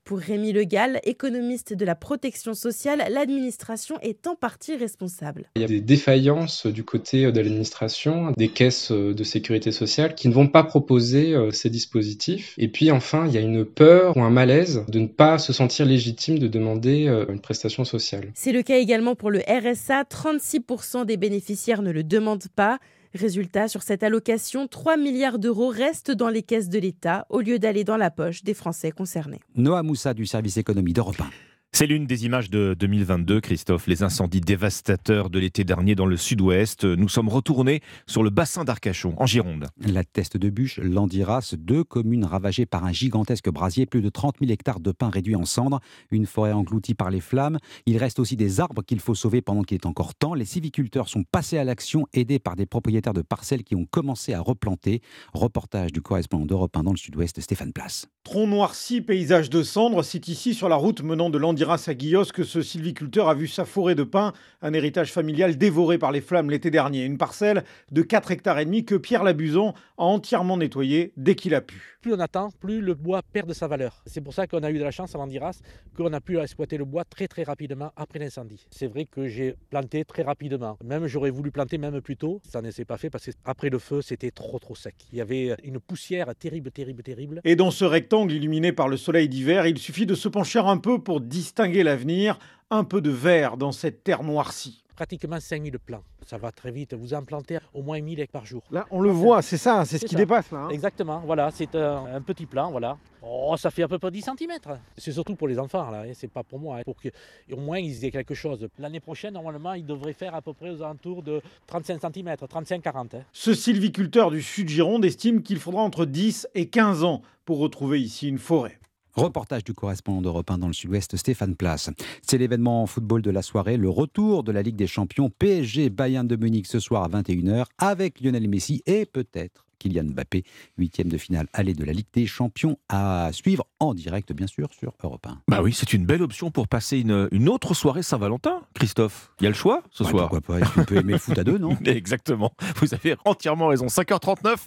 Pour Rémi Legal, économiste de la protection sociale, l'administration est en partie responsable. Il y a des défaillances du côté de l'administration, des caisses de sécurité sociale qui ne vont pas proposer euh, ces dispositifs. Et puis enfin, il y a une peur ou un malaise de ne pas se sentir légitime de demander euh, une prestation sociale. C'est le cas également pour le RSA. 36% des bénéficiaires ne le demandent pas. Résultat, sur cette allocation, 3 milliards d'euros restent dans les caisses de l'État au lieu d'aller dans la poche des Français concernés. Noah Moussa du service économie d'Europe 1. C'est l'une des images de 2022, Christophe, les incendies dévastateurs de l'été dernier dans le sud-ouest. Nous sommes retournés sur le bassin d'Arcachon, en Gironde. La Teste de Bûche, l'Andiras, deux communes ravagées par un gigantesque brasier, plus de 30 000 hectares de pins réduits en cendres, une forêt engloutie par les flammes. Il reste aussi des arbres qu'il faut sauver pendant qu'il est encore temps. Les civiculteurs sont passés à l'action, aidés par des propriétaires de parcelles qui ont commencé à replanter. Reportage du correspondant d'Europe 1 dans le sud-ouest, Stéphane Place. Tronc noirci, paysage de cendres, c'est ici sur la route menant de l'Andiras à Guillos que ce sylviculteur a vu sa forêt de pins, un héritage familial dévoré par les flammes l'été dernier. Une parcelle de 4 hectares et demi que Pierre Labuson a entièrement nettoyée dès qu'il a pu. Plus on attend, plus le bois perd de sa valeur. C'est pour ça qu'on a eu de la chance à l'Andiras, qu'on a pu exploiter le bois très très rapidement après l'incendie. C'est vrai que j'ai planté très rapidement. Même j'aurais voulu planter même plus tôt, ça ne s'est pas fait parce qu'après le feu, c'était trop trop sec. Il y avait une poussière terrible, terrible, terrible. Et dans ce rectangle illuminé par le soleil d'hiver, il suffit de se pencher un peu pour distinguer l'avenir, un peu de vert dans cette terre noircie pratiquement 5000 plants. Ça va très vite. Vous en plantez au moins 1000 hectares par jour. Là, on le voit, c'est ça, c'est ce qui dépasse là. hein. Exactement, voilà, c'est un, un petit plant, voilà. Oh, ça fait à peu près 10 cm. C'est surtout pour les enfants, là, hein, c'est pas pour moi, hein, pour qu'au moins ils aient quelque chose. L'année prochaine, normalement, ils devraient faire à peu près aux alentours de 35 cm, 35-40. Ce sylviculteur du sud Gironde estime qu'il faudra entre 10 et 15 ans pour retrouver ici une forêt. Reportage du correspondant d'Europe 1 dans le sud-ouest, Stéphane Place. C'est l'événement en football de la soirée, le retour de la Ligue des Champions PSG Bayern de Munich ce soir à 21h avec Lionel Messi et peut-être Kylian Mbappé, huitième de finale aller de la Ligue des Champions à suivre en direct, bien sûr, sur Europe 1. Bah oui, c'est une belle option pour passer une, une autre soirée Saint-Valentin, Christophe. Il y a le choix ce Ouais, soir. Pourquoi pas Est-ce qu'on peut aimer le foot à deux, non Exactement. Vous avez entièrement raison. 5h39.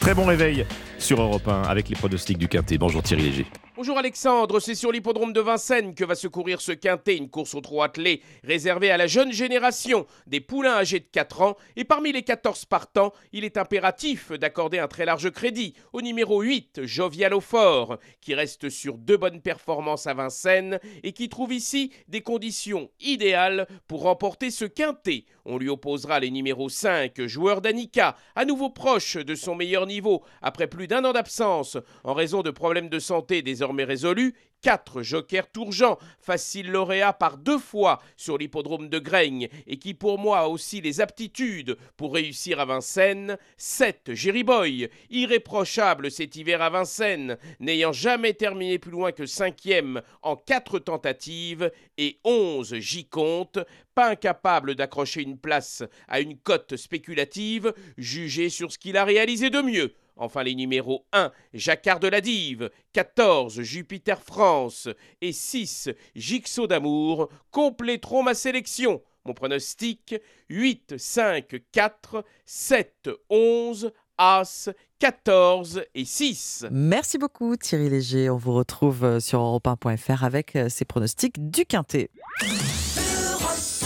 Très bon réveil sur Europe 1 avec les pronostics du Quintet. Bonjour Thierry Léger. Bonjour Alexandre, c'est sur l'hippodrome de Vincennes que va se courir ce quintet, une course au trot attelé réservée à la jeune génération des poulains âgés de 4 ans. Et parmi les 14 partants, il est impératif d'accorder un très large crédit au numéro 8, Jovial au fort, qui reste sur deux bonnes performances à Vincennes et qui trouve ici des conditions idéales pour remporter ce quintet. On lui opposera les numéros 5, joueur d'Anica, à nouveau proche de son meilleur niveau après plus d'un an d'absence en raison de problèmes de santé désormais résolus. 4 Joker Tourgeant, facile lauréat par deux fois sur l'hippodrome de Graigne et qui pour moi a aussi les aptitudes pour réussir à Vincennes. 7 Jerry Boy, irréprochable cet hiver à Vincennes, n'ayant jamais terminé plus loin que cinquième en quatre tentatives. Et 11 J compte, pas incapable d'accrocher une place à une cote spéculative, jugée sur ce qu'il a réalisé de mieux. Enfin les numéros 1, Jacquard de la Dive, 14, Jupiter France et 6, Jigsaw d'amour compléteront ma sélection. Mon pronostic 8, 5, 4, 7, 11, As, 14 et 6. Merci beaucoup Thierry Léger. On vous retrouve euh, sur europe1.fr avec euh, ces pronostics du Quintet.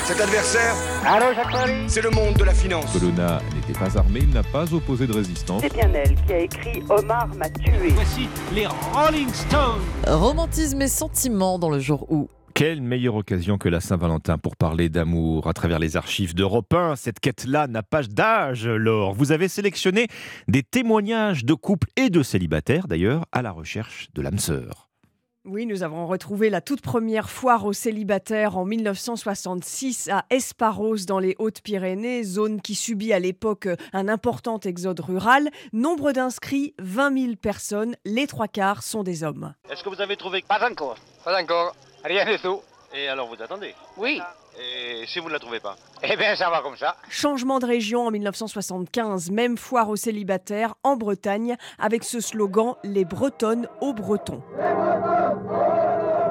Cet adversaire, c'est le monde de la finance. Colonna n'était pas armé, il n'a pas opposé de résistance. C'est bien elle qui a écrit Omar m'a tué. Voici les Rolling Stones. Romantisme et sentiments dans le jour où. Quelle meilleure occasion que la Saint-Valentin pour parler d'amour à travers les archives d'Europe 1. Cette quête-là n'a pas d'âge, Laure. Vous avez sélectionné des témoignages de couples et de célibataires, d'ailleurs, à la recherche de l'âme sœur. Oui, nous avons retrouvé la toute première foire aux célibataires en 1966 à Esparos dans les Hautes-Pyrénées, zone qui subit à l'époque un important exode rural. Nombre d'inscrits, 20 000 personnes, les trois quarts sont des hommes. Est-ce que vous avez trouvé Pas encore. Pas encore. Rien du tout. Et alors vous attendez? Oui. Et si vous ne la trouvez pas Eh bien ça va comme ça. Changement de région en 1975, même foire aux célibataires en Bretagne avec ce slogan Les Bretonnes aux Bretons.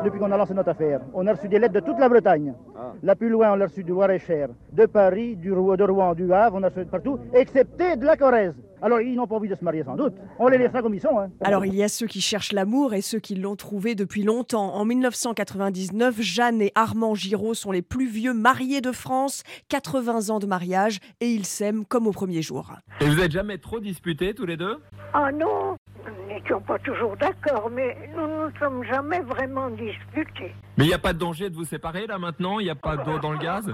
Depuis qu'on a lancé notre affaire, on a reçu des lettres de toute la Bretagne. La plus loin, on l'a reçu du Loir-et-Cher, de Paris, du Rouen, de Rouen, du Havre, on a reçu de partout, excepté de la Corrèze. Alors, ils n'ont pas envie de se marier sans doute. On les laissera comme ils sont. Hein. Alors il y a ceux qui cherchent l'amour et ceux qui l'ont trouvé depuis longtemps. En 1999, Jeanne et Armand Giraud sont les plus vieux mariés de France, 80 ans de mariage et ils s'aiment comme au premier jour. Et vous n'êtes jamais trop disputés tous les deux? Ah non, nous n'étions pas toujours d'accord, mais nous ne nous sommes jamais vraiment disputés. Mais il n'y a pas de danger de vous séparer là maintenant? Il n'y a pas d'eau dans le gaz?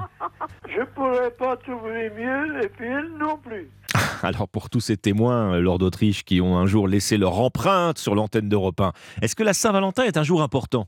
Je pourrais pas trouver mieux et puis elle non plus. Alors pour tous ces témoins, euh, lors d'Autriche, qui ont un jour laissé leur empreinte sur l'antenne d'Europe 1, est-ce que la Saint-Valentin est un jour important?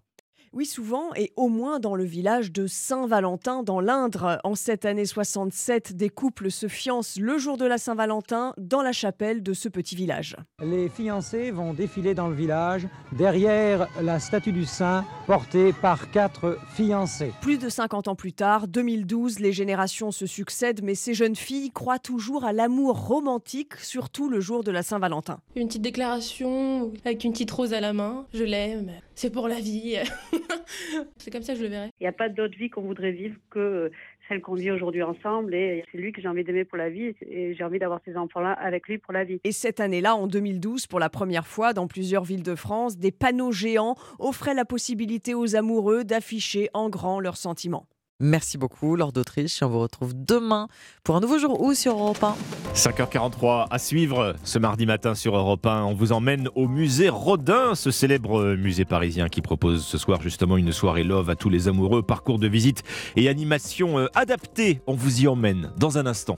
Oui, souvent, et au moins dans le village de Saint-Valentin, dans l'Indre. En cette année 67, des couples se fiancent le jour de la Saint-Valentin dans la chapelle de ce petit village. Les fiancés vont défiler dans le village derrière la statue du saint portée par quatre fiancés. Plus de 50 ans plus tard, 2012, les générations se succèdent, mais ces jeunes filles croient toujours à l'amour romantique, surtout le jour de la Saint-Valentin. Une petite déclaration avec une petite rose à la main. Je l'aime, c'est pour la vie. c'est comme ça que je le verrai. Il n'y a pas d'autre vie qu'on voudrait vivre que euh, celle qu'on vit aujourd'hui ensemble. Et c'est lui que j'ai envie d'aimer pour la vie. Et j'ai envie d'avoir ces enfants-là avec lui pour la vie. Et cette année-là, en 2012, pour la première fois dans plusieurs villes de France, des panneaux géants offraient la possibilité aux amoureux d'afficher en grand leurs sentiments. Merci beaucoup, Lord d'Autriche. On vous retrouve demain pour un nouveau jour où sur Europe 1 5h43 à suivre ce mardi matin sur Europe 1. On vous emmène au musée Rodin, ce célèbre musée parisien qui propose ce soir justement une soirée love à tous les amoureux, parcours de visite et animation euh, adaptée. On vous y emmène dans un instant.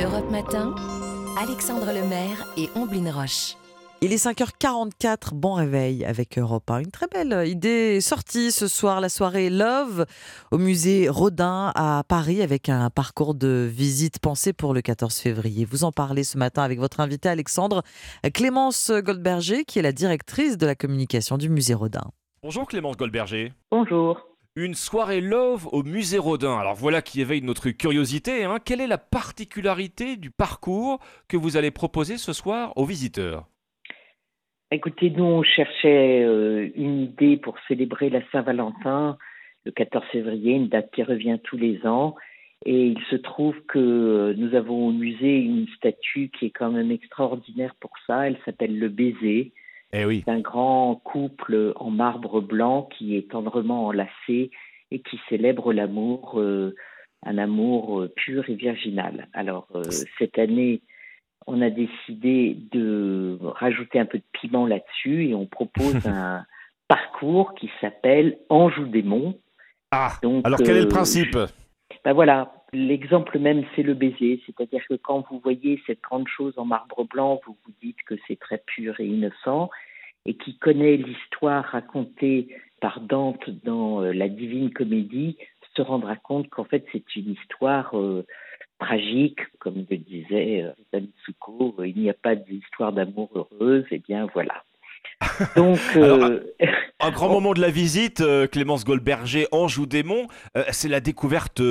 Europe Matin, Alexandre Lemaire et Omblin Roche. Il est 5h44, bon réveil avec Europe 1. Une très belle idée sortie ce soir, la soirée Love au musée Rodin à Paris avec un parcours de visite pensé pour le 14 février. Vous en parlez ce matin avec votre invité Alexandre Clémence Goldberger qui est la directrice de la communication du musée Rodin. Bonjour Clémence Goldberger. Bonjour. Une soirée love au musée Rodin. Alors voilà qui éveille notre curiosité. Hein. Quelle est la particularité du parcours que vous allez proposer ce soir aux visiteurs? Écoutez, nous, on cherchait euh, une idée pour célébrer la Saint-Valentin le 14 février, une date qui revient tous les ans. Et il se trouve que nous avons au musée une statue qui est quand même extraordinaire pour ça. Elle s'appelle le baiser. Eh oui. C'est un grand couple en marbre blanc qui est tendrement enlacé et qui célèbre l'amour, euh, un amour euh, pur et virginal. Alors, euh, cette année, on a décidé de rajouter un peu de piment là-dessus et on propose un parcours qui s'appelle Anjou démon. Ah, alors quel est le principe? Ben voilà, l'exemple même, c'est le baiser. C'est-à-dire que quand vous voyez cette grande chose en marbre blanc, vous vous dites que c'est très pur et innocent. Et qui connaît l'histoire racontée par Dante dans euh, la Divine Comédie se rendra compte qu'en fait c'est une histoire euh, tragique, comme le disait euh, Souko, il n'y a pas d'histoire d'amour heureuse, et eh bien voilà. Donc, euh, un grand moment de la visite, euh, Clémence Goldberger, Anjou Démon, euh, c'est la découverte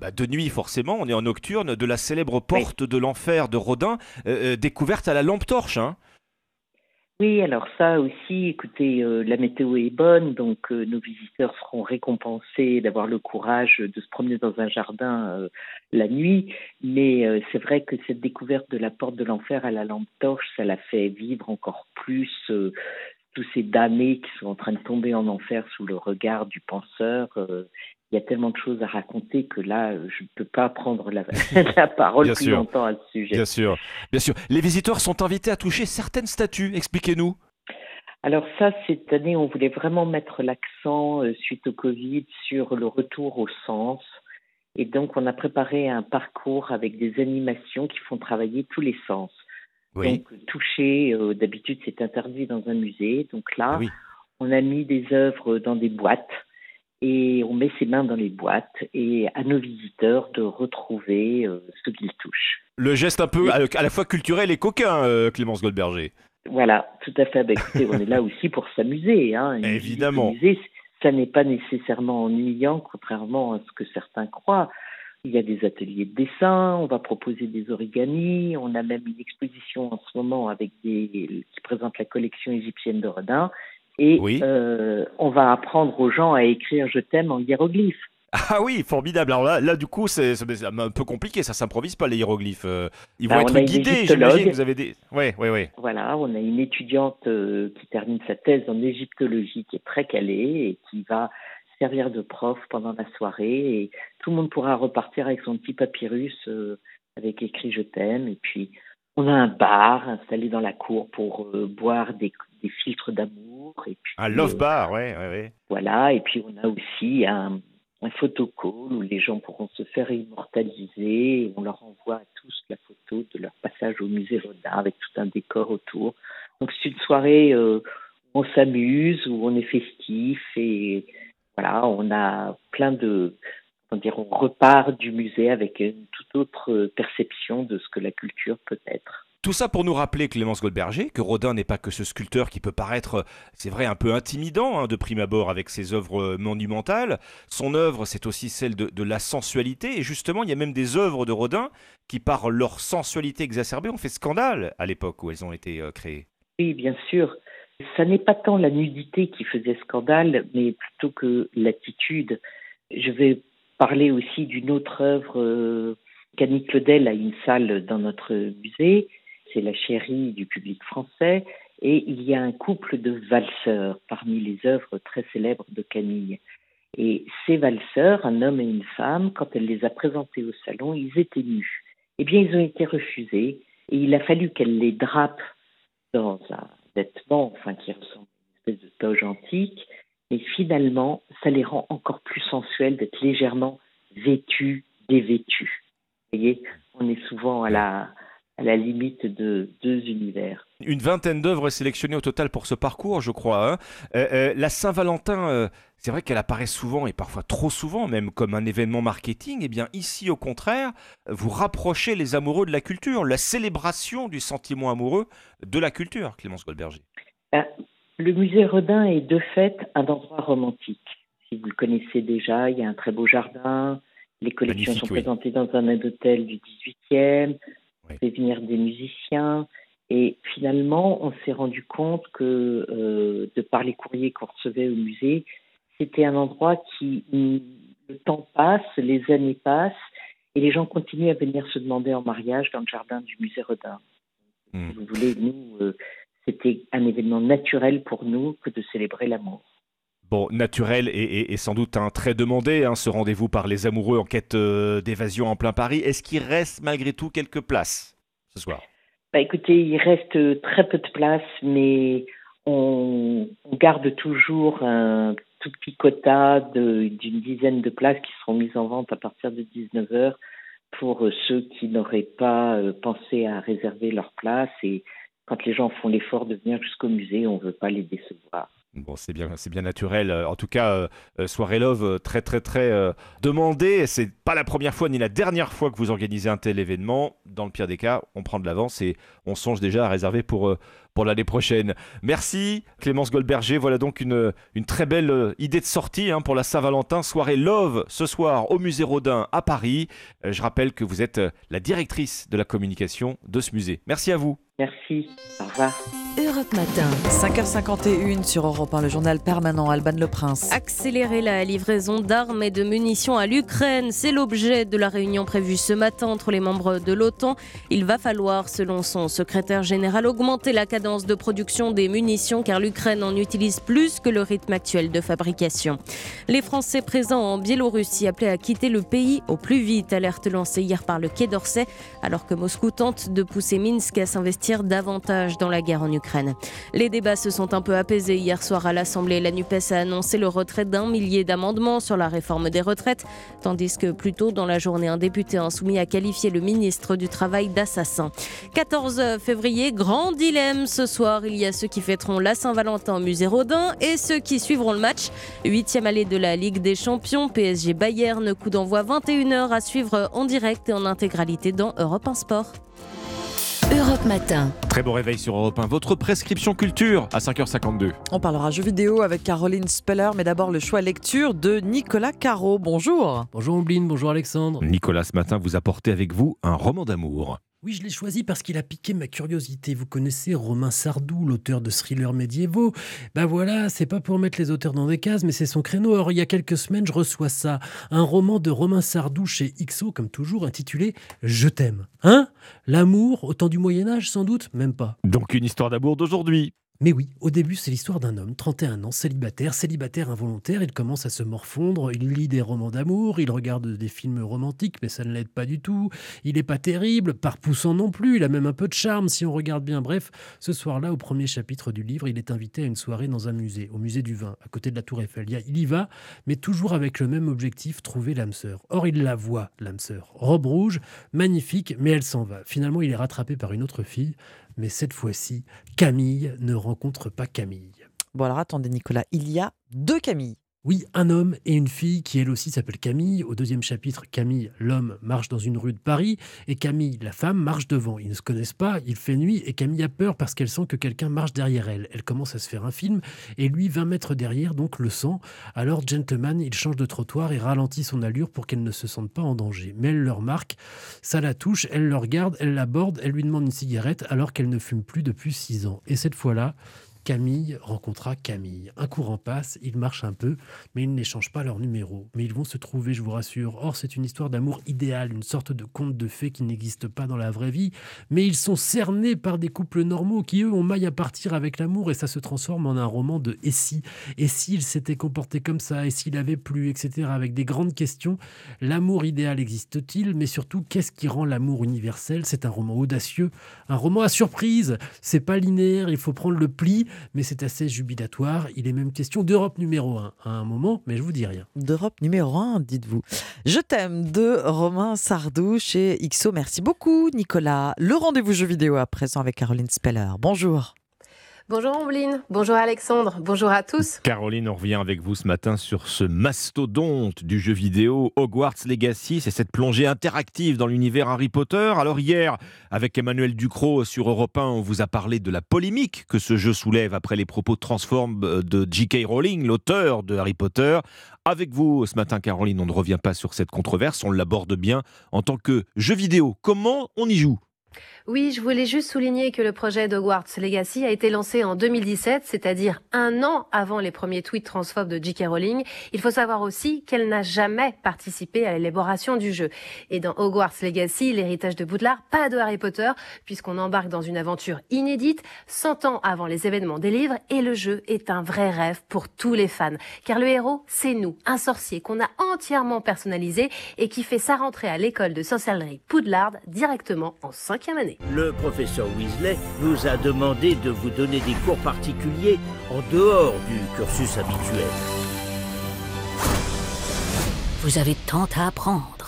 bah, de nuit forcément, on est en nocturne, de la célèbre porte de l'enfer de Rodin, découverte à la lampe torche. Hein. Oui, alors ça aussi, écoutez, euh, la météo est bonne, donc euh, nos visiteurs seront récompensés d'avoir le courage de se promener dans un jardin euh, la nuit. Mais c'est vrai que cette découverte de la porte de l'enfer à la lampe torche, ça l'a fait vivre encore plus tous ces damnés qui sont en train de tomber en enfer sous le regard du penseur il y a tellement de choses à raconter que là, je ne peux pas prendre la, parole plus longtemps à ce sujet. Bien sûr, bien sûr. Les visiteurs sont invités à toucher certaines statues. Expliquez-nous. Alors ça, cette année, on voulait vraiment mettre l'accent, euh, suite au Covid, sur le retour au sens. Et donc, on a préparé un parcours avec des animations qui font travailler tous les sens. Donc, toucher, euh, d'habitude, c'est interdit dans un musée. Donc là, on a mis des œuvres dans des boîtes et on met ses mains dans les boîtes et à nos visiteurs de retrouver euh, ce qu'ils touchent. Le geste un peu à, la fois culturel et coquin, euh, Clémence Goldberger. Voilà, tout à fait. Bah, écoutez, on est là aussi pour s'amuser. Hein. Évidemment. ça n'est pas nécessairement ennuyant, contrairement à ce que certains croient. Il y a des ateliers de dessin, on va proposer des origamis, on a même une exposition en ce moment avec des, qui présente la collection égyptienne de Rodin et euh, on va apprendre aux gens à écrire je t'aime en hiéroglyphes. Ah oui, formidable. Alors là, là du coup, c'est un peu compliqué, ça s'improvise pas les hiéroglyphes. Euh, ils vont bah, être guidés, j'imagine. Vous avez des. Ouais, ouais, ouais. Voilà, on a une étudiante euh, qui termine sa thèse en égyptologie qui est très calée et qui va servir de prof pendant la soirée et tout le monde pourra repartir avec son petit papyrus avec écrit je t'aime et puis on a un bar installé dans la cour pour boire des, des filtres d'amour. Et puis, un love bar, ouais, ouais, ouais. Voilà, et puis on a aussi un, un photocall où les gens pourront se faire immortaliser. On leur envoie à tous la photo de leur passage au musée Rodin avec tout un décor autour. Donc c'est une soirée euh, où on s'amuse, où on est festif et voilà, on a plein de on, dire, on repart du musée avec une toute autre perception de ce que la culture peut être. Tout ça pour nous rappeler, Clémence Goldberger, que Rodin n'est pas que ce sculpteur qui peut paraître, c'est vrai, un peu intimidant hein, de prime abord avec ses œuvres euh, monumentales. Son œuvre, c'est aussi celle de, la sensualité. Et justement, il y a même des œuvres de Rodin qui, par leur sensualité exacerbée, ont fait scandale à l'époque où elles ont été euh, créées. Oui, bien sûr. Ça n'est pas tant la nudité qui faisait scandale, mais plutôt que l'attitude. Je vais parler aussi d'une autre œuvre. Euh, Claudel a une salle dans notre musée c'est la chérie du public français, et il y a un couple de valseurs parmi les œuvres très célèbres de Camille. Et ces valseurs, un homme et une femme, quand elle les a présentés au salon, ils étaient nus. Eh bien, ils ont été refusés, et il a fallu qu'elle les drape dans un vêtement, enfin, qui ressemble à une espèce de toge antique, mais finalement, ça les rend encore plus sensuels d'être légèrement vêtus, dévêtus. Vous voyez, on est souvent à la, à la limite de deux univers. Une vingtaine d'œuvres sélectionnées au total pour ce parcours, je crois. Hein. Euh, euh, la Saint-Valentin, euh, c'est vrai qu'elle apparaît souvent et parfois trop souvent même comme un événement marketing. Et eh bien ici, au contraire, vous rapprochez les amoureux de la culture, la célébration du sentiment amoureux de la culture, Clémence Goldberger. Le musée Rodin est de fait un endroit romantique. si vous le connaissez déjà, il y a un très beau jardin. Les collections Magnifique, sont oui. présentées dans un hôtel du 18e. On fait venir des musiciens. Et finalement, on s'est rendu compte que, euh, de par les courriers qu'on recevait au musée, c'était un endroit qui, le temps passe, les années passent, et les gens continuent à venir se demander en mariage dans le jardin du musée Rodin. Hmm. Si vous voulez, nous, euh, c'était un événement naturel pour nous que de célébrer l'amour. Bon, naturel et, sans doute un très demandé, hein, ce rendez-vous par les amoureux en quête euh, d'évasion en plein Paris. Est-ce qu'il reste malgré tout quelques places ce soir? Bah, écoutez, il reste très peu de place, mais on, on garde toujours un tout petit quota d'une dizaine de places qui seront mises en vente à partir de 19h pour euh, ceux qui n'auraient pas euh, pensé à réserver leur place. Et quand les gens font l'effort de venir jusqu'au musée, on ne veut pas les décevoir. Bon, c'est bien, naturel. En tout cas, euh, Soirée Love, euh, très très très euh, demandé. C'est pas la première fois ni la dernière fois que vous organisez un tel événement. Dans le pire des cas, on prend de l'avance et on songe déjà à réserver pour, euh, l'année prochaine. Merci Clémence Goldberger. Voilà donc une, très belle idée de sortie hein, pour la Saint-Valentin. Soirée Love ce soir au musée Rodin à Paris. Je rappelle que vous êtes la directrice de la communication de ce musée. Merci à vous. Merci. Au revoir. Europe Matin. 5h51 sur Europe 1, le journal permanent Alban Le Prince. Accélérer la livraison d'armes et de munitions à l'Ukraine, c'est l'objet de la réunion prévue ce matin entre les membres de l'OTAN. Il va falloir, selon son secrétaire général, augmenter la cadence de production des munitions car l'Ukraine en utilise plus que le rythme actuel de fabrication. Les Français présents en Biélorussie appelés à quitter le pays au plus vite, alerte lancée hier par le Quai d'Orsay, alors que Moscou tente de pousser Minsk à s'investir davantage dans la guerre en Ukraine. Les débats se sont un peu apaisés hier soir à l'Assemblée. La NUPES a annoncé le retrait d'un millier d'amendements sur la réforme des retraites, tandis que plus tôt dans la journée, un député insoumis a qualifié le ministre du Travail d'assassin. 14 février, grand dilemme ce soir. Il y a ceux qui fêteront la Saint-Valentin au musée Rodin et ceux qui suivront le match. Huitième allée de la Ligue des Champions, PSG Bayern, coup d'envoi 21h à suivre en direct et en intégralité dans Europe 1 Sport. Europe Matin. Très bon réveil sur Europe 1. Votre prescription culture à 5h52. On parlera jeux vidéo avec Caroline Speller, mais d'abord le choix lecture de Nicolas Caro. Bonjour. Bonjour Ombline, bonjour Alexandre. Nicolas, ce matin, vous apportez avec vous un roman d'amour. Oui, je l'ai choisi parce qu'il a piqué ma curiosité. Vous connaissez Romain Sardou, l'auteur de thrillers médiévaux. Ben voilà, c'est pas pour mettre les auteurs dans des cases, mais c'est son créneau. Or, il y a quelques semaines, je reçois ça. Un roman de Romain Sardou chez XO, comme toujours, intitulé Je t'aime. Hein? L'amour, au temps du Moyen-Âge, sans doute? Même pas. Donc une histoire d'amour d'aujourd'hui. Mais oui, au début, c'est l'histoire d'un homme, 31 ans, célibataire, célibataire involontaire. Il commence à se morfondre, il lit des romans d'amour, il regarde des films romantiques, mais ça ne l'aide pas du tout. Il n'est pas terrible, pas repoussant non plus, il a même un peu de charme si on regarde bien. Bref, ce soir-là, au premier chapitre du livre, il est invité à une soirée dans un musée, au musée du vin, à côté de la Tour Eiffel. Il y va, mais toujours avec le même objectif, trouver l'âme sœur. Or, il la voit, l'âme sœur. Robe rouge, magnifique, mais elle s'en va. Finalement, il est rattrapé par une autre fille, mais cette fois-ci, Camille ne rencontre pas Camille. Bon alors attendez Nicolas, il y a deux Camille. Oui, un homme et une fille qui elle aussi s'appelle Camille. Au deuxième chapitre, Camille, l'homme, marche dans une rue de Paris et Camille, la femme, marche devant. Ils ne se connaissent pas, il fait nuit et Camille a peur parce qu'elle sent que quelqu'un marche derrière elle. Elle commence à se faire un film et lui, 20 mètres derrière, donc le sent. Alors, gentleman, il change de trottoir et ralentit son allure pour qu'elle ne se sente pas en danger. Mais elle le remarque, ça la touche, elle le regarde, elle l'aborde, elle lui demande une cigarette alors qu'elle ne fume plus depuis six ans. Et cette fois-là, Camille rencontra Camille. Un courant passe, ils marchent un peu, mais ils n'échangent pas leur numéro. Mais ils vont se trouver, je vous rassure. Or, c'est une histoire d'amour idéal, une sorte de conte de fées qui n'existe pas dans la vraie vie. Mais ils sont cernés par des couples normaux qui, eux, ont maille à partir avec l'amour et ça se transforme en un roman de et si? Et s'il s'était comporté comme ça Et s'il avait plu Etc. Avec des grandes questions. L'amour idéal existe-t-il? Mais surtout, qu'est-ce qui rend l'amour universel? C'est un roman audacieux, un roman à surprise. C'est pas linéaire, il faut prendre le pli mais c'est assez jubilatoire. Il est même question d'Europe numéro 1 à un moment, mais je vous dis rien. D'Europe numéro 1, dites-vous. Je t'aime de Romain Sardou chez XO. Merci beaucoup Nicolas. Le rendez-vous jeu vidéo à présent avec Caroline Speller. Bonjour. Bonjour Ombline, bonjour Alexandre, bonjour à tous. Caroline, on revient avec vous ce matin sur ce mastodonte du jeu vidéo Hogwarts Legacy. C'est cette plongée interactive dans l'univers Harry Potter. Alors hier, avec Emmanuel Ducrot sur Europe 1, on vous a parlé de la polémique que ce jeu soulève après les propos transformes de J.K. Rowling, l'auteur de Harry Potter. Avec vous ce matin, Caroline, on ne revient pas sur cette controverse, on l'aborde bien en tant que jeu vidéo. Comment on y joue? Oui, je voulais juste souligner que le projet d'Hogwarts Legacy a été lancé en 2017, c'est-à-dire un an avant les premiers tweets transphobes de J.K. Rowling. Il faut savoir aussi qu'elle n'a jamais participé à l'élaboration du jeu. Et dans Hogwarts Legacy, l'héritage de Poudlard, pas de Harry Potter, puisqu'on embarque dans une aventure inédite, 100 ans avant les événements des livres, et le jeu est un vrai rêve pour tous les fans. Car le héros, c'est nous, un sorcier qu'on a entièrement personnalisé et qui fait sa rentrée à l'école de sorcellerie Poudlard directement en cinquième année. Le professeur Weasley vous a demandé de vous donner des cours particuliers en dehors du cursus habituel. Vous avez tant à apprendre.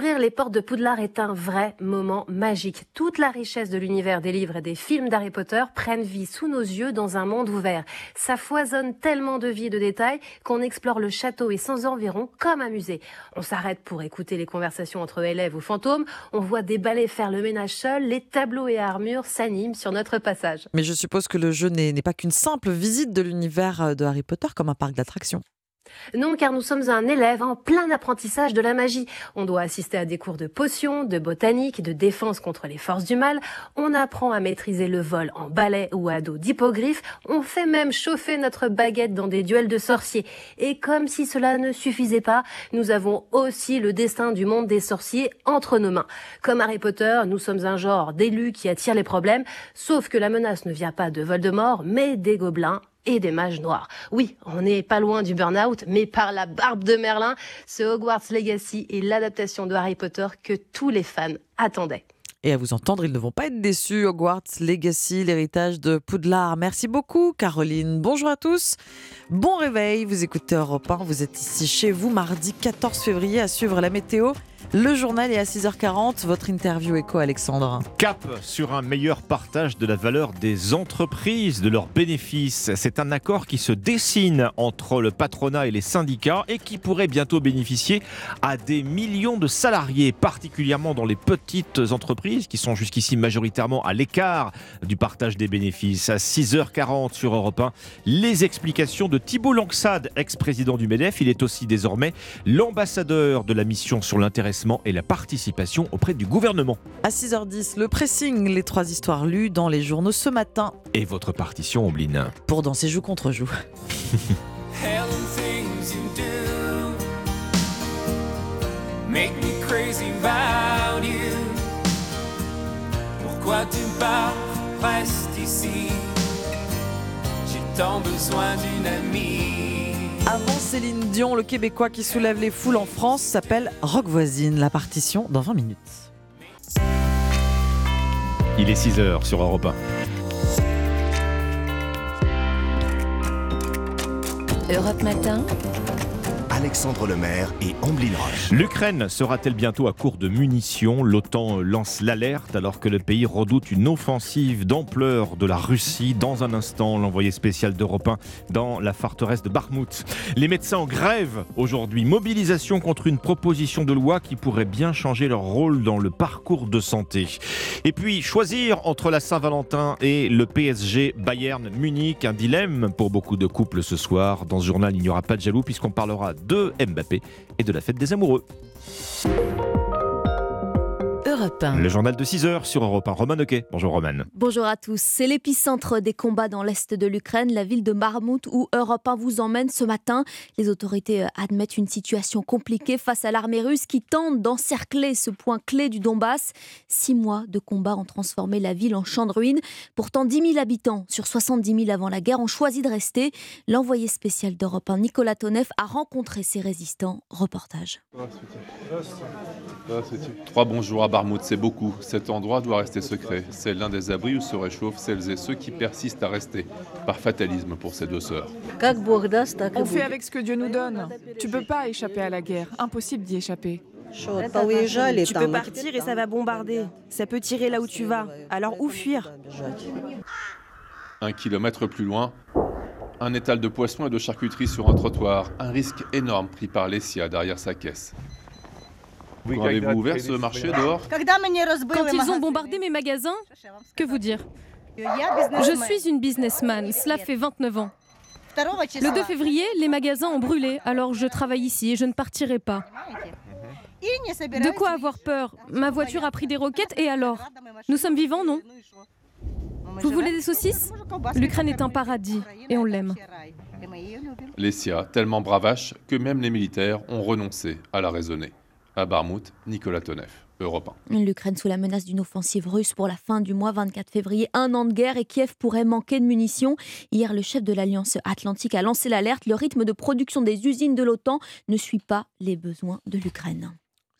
Ouvrir les portes de Poudlard est un vrai moment magique. Toute la richesse de l'univers des livres et des films d'Harry Potter prennent vie sous nos yeux dans un monde ouvert. Ça foisonne tellement de vie et de détails qu'on explore le château et sans environ comme un musée. On s'arrête pour écouter les conversations entre élèves ou fantômes, on voit des balais faire le ménage seul, les tableaux et armures s'animent sur notre passage. Mais je suppose que le jeu n'est pas qu'une simple visite de l'univers de Harry Potter comme un parc d'attractions. Non, car nous sommes un élève en plein apprentissage de la magie. On doit assister à des cours de potions, de botanique, de défense contre les forces du mal. On apprend à maîtriser le vol en balai ou à dos d'hippogriffe. On fait même chauffer notre baguette dans des duels de sorciers. Et comme si cela ne suffisait pas, nous avons aussi le destin du monde des sorciers entre nos mains. Comme Harry Potter, nous sommes un genre d'élus qui attire les problèmes, sauf que la menace ne vient pas de Voldemort, mais des gobelins et des mages noirs. Oui, on n'est pas loin du burn-out, mais par la barbe de Merlin, ce Hogwarts Legacy est l'adaptation de Harry Potter que tous les fans attendaient. Et à vous entendre, ils ne vont pas être déçus. Hogwarts Legacy, l'héritage de Poudlard. Merci beaucoup, Caroline. Bonjour à tous. Bon réveil. Vous écoutez Europe 1. Vous êtes ici chez vous, mardi 14 février, à suivre la météo. Le journal est à 6h40. Votre interview écho, Alexandre. Cap sur un meilleur partage de la valeur des entreprises, de leurs bénéfices. C'est un accord qui se dessine entre le patronat et les syndicats et qui pourrait bientôt bénéficier à des millions de salariés, particulièrement dans les petites entreprises qui sont jusqu'ici majoritairement à l'écart du partage des bénéfices. À 6h40 sur Europe 1, les explications de Thibault Langsade, ex-président du MEDEF. Il est aussi désormais l'ambassadeur de la mission sur l'intéressement et la participation auprès du gouvernement. À 6h10, le pressing, les trois histoires lues dans les journaux ce matin. Et votre partition, Ombline Pour danser joue contre joue. Make me crazy about you. Pourquoi tu pars, reste ici. J'ai tant besoin d'une amie. Avant Céline Dion, le Québécois qui soulève les foules en France s'appelle Rock Voisine. La partition dans 20 minutes. Il est 6h sur Europe 1. Europe Matin. Alexandre Lemaire et Amblin Roche. L'Ukraine sera-t-elle bientôt à court de munitions? L'OTAN lance l'alerte alors que le pays redoute une offensive d'ampleur de la Russie. Dans un instant, l'envoyé spécial d'Europe 1 dans la forteresse de Bakhmut. Les médecins en grève aujourd'hui. Mobilisation contre une proposition de loi qui pourrait bien changer leur rôle dans le parcours de santé. Et puis, choisir entre la Saint-Valentin et le PSG Bayern Munich. Un dilemme pour beaucoup de couples ce soir. Dans ce journal, il n'y aura pas de jaloux puisqu'on parlera Mbappé et de la fête des amoureux. Le journal de 6 heures sur Europe 1. Roman Oquet. Bonjour Roman. Bonjour à tous. C'est l'épicentre des combats dans l'est de l'Ukraine, la ville de Marmout où Europe 1 vous emmène ce matin. Les autorités admettent une situation compliquée face à l'armée russe qui tente d'encercler ce point clé du Donbass. Six mois de combats ont transformé la ville en champ de ruines. Pourtant, 10 000 habitants sur 70 000 avant la guerre ont choisi de rester. L'envoyé spécial d'Europe 1, Nicolas Tonev, a rencontré ces résistants. Reportage. Trois bons jours à Barmouth, c'est beaucoup. Cet endroit doit rester secret. C'est l'un des abris où se réchauffent celles et ceux qui persistent à rester, par fatalisme pour ces deux sœurs. On fait avec ce que Dieu nous donne. Tu peux pas échapper à la guerre. Impossible d'y échapper. Tu peux partir et ça va bombarder. Ça peut tirer là où tu vas. Alors où fuir? Un kilomètre plus loin, un étal de poissons et de charcuterie sur un trottoir. Un risque énorme pris par Lessia derrière sa caisse. Quand avez-vous ouvert ce marché dehors. Quand ils ont bombardé mes magasins, que vous dire Je suis une businessman, cela fait 29 ans. Le 2 février, les magasins ont brûlé, alors je travaille ici et je ne partirai pas. De quoi avoir peur? Ma voiture a pris des roquettes et alors? Nous sommes vivants, non? Vous voulez des saucisses? L'Ukraine est un paradis et on l'aime. Lessia, tellement bravache que même les militaires ont renoncé à la raisonner. À Barmouth, Nicolas Tonev. Europe 1. L'Ukraine sous la menace d'une offensive russe pour la fin du mois 24 février, un an de guerre et Kiev pourrait manquer de munitions. Hier, le chef de l'Alliance Atlantique a lancé l'alerte. Le rythme de production des usines de l'OTAN ne suit pas les besoins de l'Ukraine.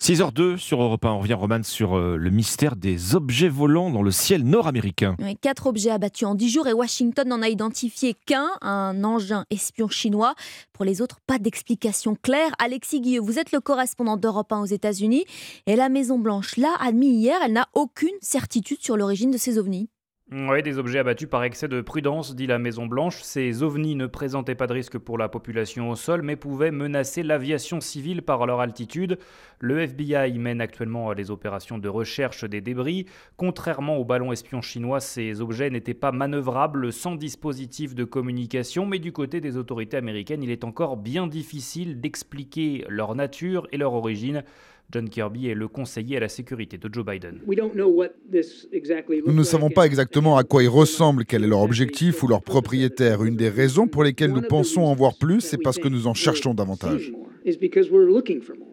6h02 sur Europe 1. On revient, Roman, sur euh, le mystère des objets volants dans le ciel nord-américain. quatre objets abattus en 10 jours et Washington n'en a identifié qu'un, un engin espion chinois. Pour les autres, pas d'explication claire. Alexis Guilleux, vous êtes le correspondant d'Europe 1 aux États-Unis et la Maison-Blanche l'a admis hier, elle n'a aucune certitude sur l'origine de ces ovnis. Oui, des objets abattus par excès de prudence, dit la Maison-Blanche. Ces ovnis ne présentaient pas de risque pour la population au sol, mais pouvaient menacer l'aviation civile par leur altitude. Le FBI mène actuellement les opérations de recherche des débris. Contrairement aux ballons espions chinois, ces objets n'étaient pas manœuvrables sans dispositif de communication, mais du côté des autorités américaines, il est encore bien difficile d'expliquer leur nature et leur origine. John Kirby est le conseiller à la sécurité de Joe Biden. Nous ne savons pas exactement à quoi ils ressemblent, quel est leur objectif ou leur propriétaire. Une des raisons pour lesquelles nous pensons en voir plus, c'est parce que nous en cherchons davantage.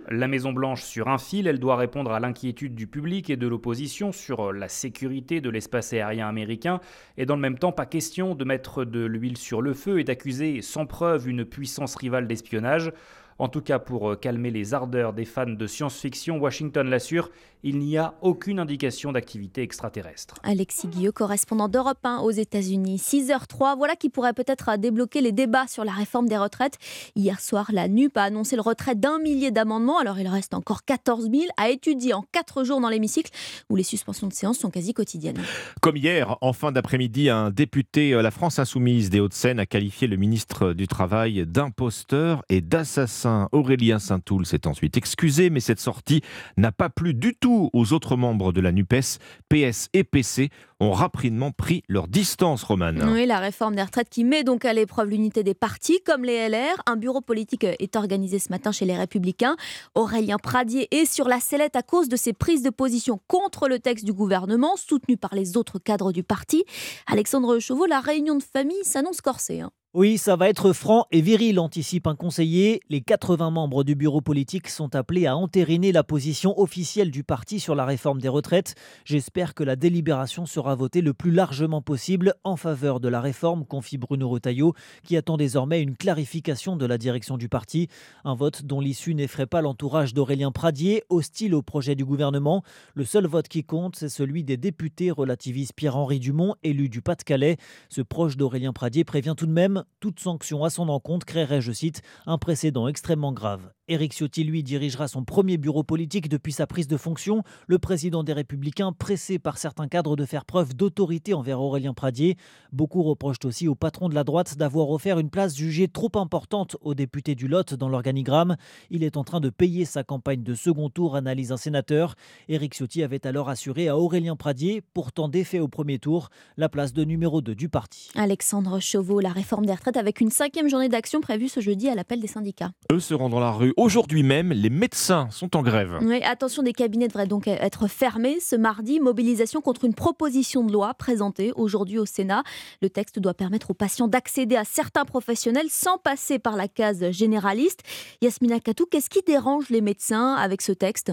La Maison-Blanche sur un fil, elle doit répondre à l'inquiétude du public et de l'opposition sur la sécurité de l'espace aérien américain, et dans le même temps, pas question de mettre de l'huile sur le feu et d'accuser sans preuve une puissance rivale d'espionnage. En tout cas, pour euh, calmer les ardeurs des fans de science-fiction, Washington l'assure, il n'y a aucune indication d'activité extraterrestre. Alexis Guilleux, correspondant d'Europe 1 aux États-Unis. 6h03, voilà qui pourrait peut-être débloquer les débats sur la réforme des retraites. Hier soir, la NUP a annoncé le retrait d'un millier d'amendements. Alors il reste encore 14 000 à étudier en 4 jours dans l'hémicycle où les suspensions de séance sont quasi quotidiennes. Comme hier, en fin d'après-midi, un député euh, La France Insoumise des Hauts-de-Seine a qualifié le ministre du Travail d'imposteur et d'assassin. Aurélien Saint-Toul s'est ensuite excusé, mais cette sortie n'a pas plu du tout aux autres membres de la NUPES, PS et PC ont rapidement pris leur distance, Romane. Oui, la réforme des retraites qui met donc à l'épreuve l'unité des partis, comme les LR. Un bureau politique est organisé ce matin chez les Républicains. Aurélien Pradier est sur la sellette à cause de ses prises de position contre le texte du gouvernement, soutenu par les autres cadres du parti. Alexandre Chauveau, la réunion de famille s'annonce corsée. Hein. Oui, ça va être franc et viril, anticipe un conseiller. Les 80 membres du bureau politique sont appelés à entériner la position officielle du parti sur la réforme des retraites. J'espère que la délibération sera votée le plus largement possible en faveur de la réforme, confie Bruno Retailleau, qui attend désormais une clarification de la direction du parti. Un vote dont l'issue n'effraie pas l'entourage d'Aurélien Pradier, hostile au projet du gouvernement. Le seul vote qui compte, c'est celui des députés relativistes Pierre-Henri Dumont, élu du Pas-de-Calais. Ce proche d'Aurélien Pradier prévient tout de même toute sanction à son encontre créerait, je cite, un précédent extrêmement grave. Éric Ciotti, lui, dirigera son premier bureau politique depuis sa prise de fonction. Le président des Républicains, pressé par certains cadres de faire preuve d'autorité envers Aurélien Pradier. Beaucoup reprochent aussi au patron de la droite d'avoir offert une place jugée trop importante aux députés du Lot dans l'organigramme. Il est en train de payer sa campagne de second tour, analyse un sénateur. Éric Ciotti avait alors assuré à Aurélien Pradier, pourtant défait au premier tour, la place de numéro 2 du parti. Alexandre Chauveau, la réforme des retraites avec une cinquième journée d'action prévue ce jeudi à l'appel des syndicats. Eux seront dans la rue Aujourd'hui même, les médecins sont en grève. Attention, des cabinets devraient donc être fermés ce mardi. Mobilisation contre une proposition de loi présentée aujourd'hui au Sénat. Le texte doit permettre aux patients d'accéder à certains professionnels sans passer par la case généraliste. Yasmina Katou, qu'est-ce qui dérange les médecins avec ce texte?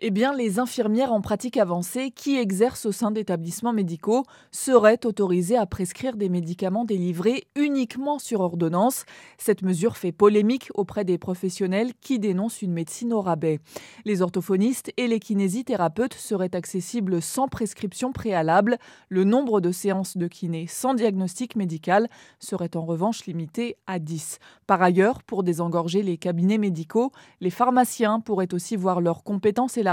Eh bien, les infirmières en pratique avancée qui exercent au sein d'établissements médicaux seraient autorisées à prescrire des médicaments délivrés uniquement sur ordonnance. Cette mesure fait polémique auprès des professionnels qui dénoncent une médecine au rabais. Les orthophonistes et les kinésithérapeutes seraient accessibles sans prescription préalable. Le nombre de séances de kiné sans diagnostic médical serait en revanche limité à 10. Par ailleurs, pour désengorger les cabinets médicaux, les pharmaciens pourraient aussi voir leurs compétences et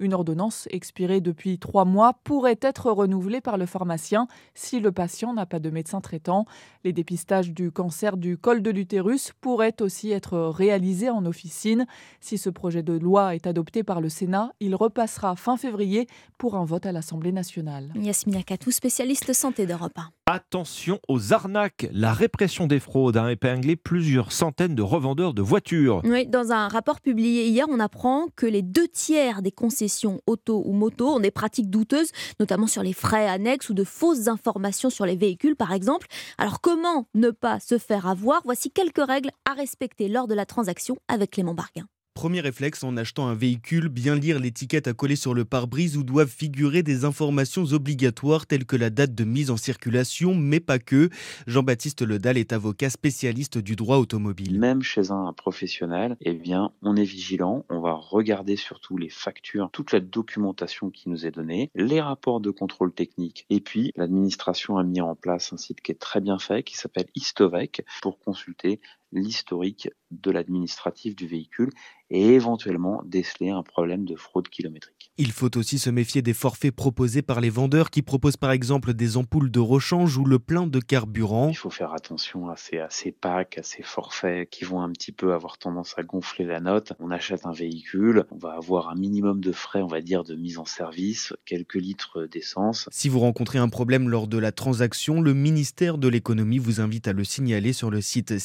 Une ordonnance expirée depuis trois mois pourrait être renouvelée par le pharmacien si le patient n'a pas de médecin traitant. Les dépistages du cancer du col de l'utérus pourraient aussi être réalisés en officine. Si ce projet de loi est adopté par le Sénat, il repassera fin février pour un vote à l'Assemblée nationale. Yasmina Katou, spécialiste santé d'Europe 1. Attention aux arnaques. La répression des fraudes a épinglé plusieurs centaines de revendeurs de voitures. Oui, dans un rapport publié hier, on apprend que les deux tiers des concessions auto ou moto ont des pratiques douteuses, notamment sur les frais annexes ou de fausses informations sur les véhicules, par exemple. Alors, comment ne pas se faire avoir? Voici quelques règles à respecter lors de la transaction avec Clément Barguin. Premier réflexe en achetant un véhicule, bien lire l'étiquette à coller sur le pare-brise où doivent figurer des informations obligatoires telles que la date de mise en circulation, mais pas que. Jean-Baptiste Ledal est avocat spécialiste du droit automobile. Même chez un professionnel, eh bien, on est vigilant, on va regarder surtout les factures, toute la documentation qui nous est donnée, les rapports de contrôle technique. Et puis, l'administration a mis en place un site qui est très bien fait, qui s'appelle Istovec, pour consulter l'historique de l'administratif du véhicule et éventuellement déceler un problème de fraude kilométrique. Il faut aussi se méfier des forfaits proposés par les vendeurs qui proposent par exemple des ampoules de rechange ou le plein de carburant. Il faut faire attention à ces, à ces packs, à ces forfaits qui vont un petit peu avoir tendance à gonfler la note. On achète un véhicule, on va avoir un minimum de frais, on va dire, de mise en service, quelques litres d'essence. Si vous rencontrez un problème lors de la transaction, le ministère de l'économie vous invite à le signaler sur le site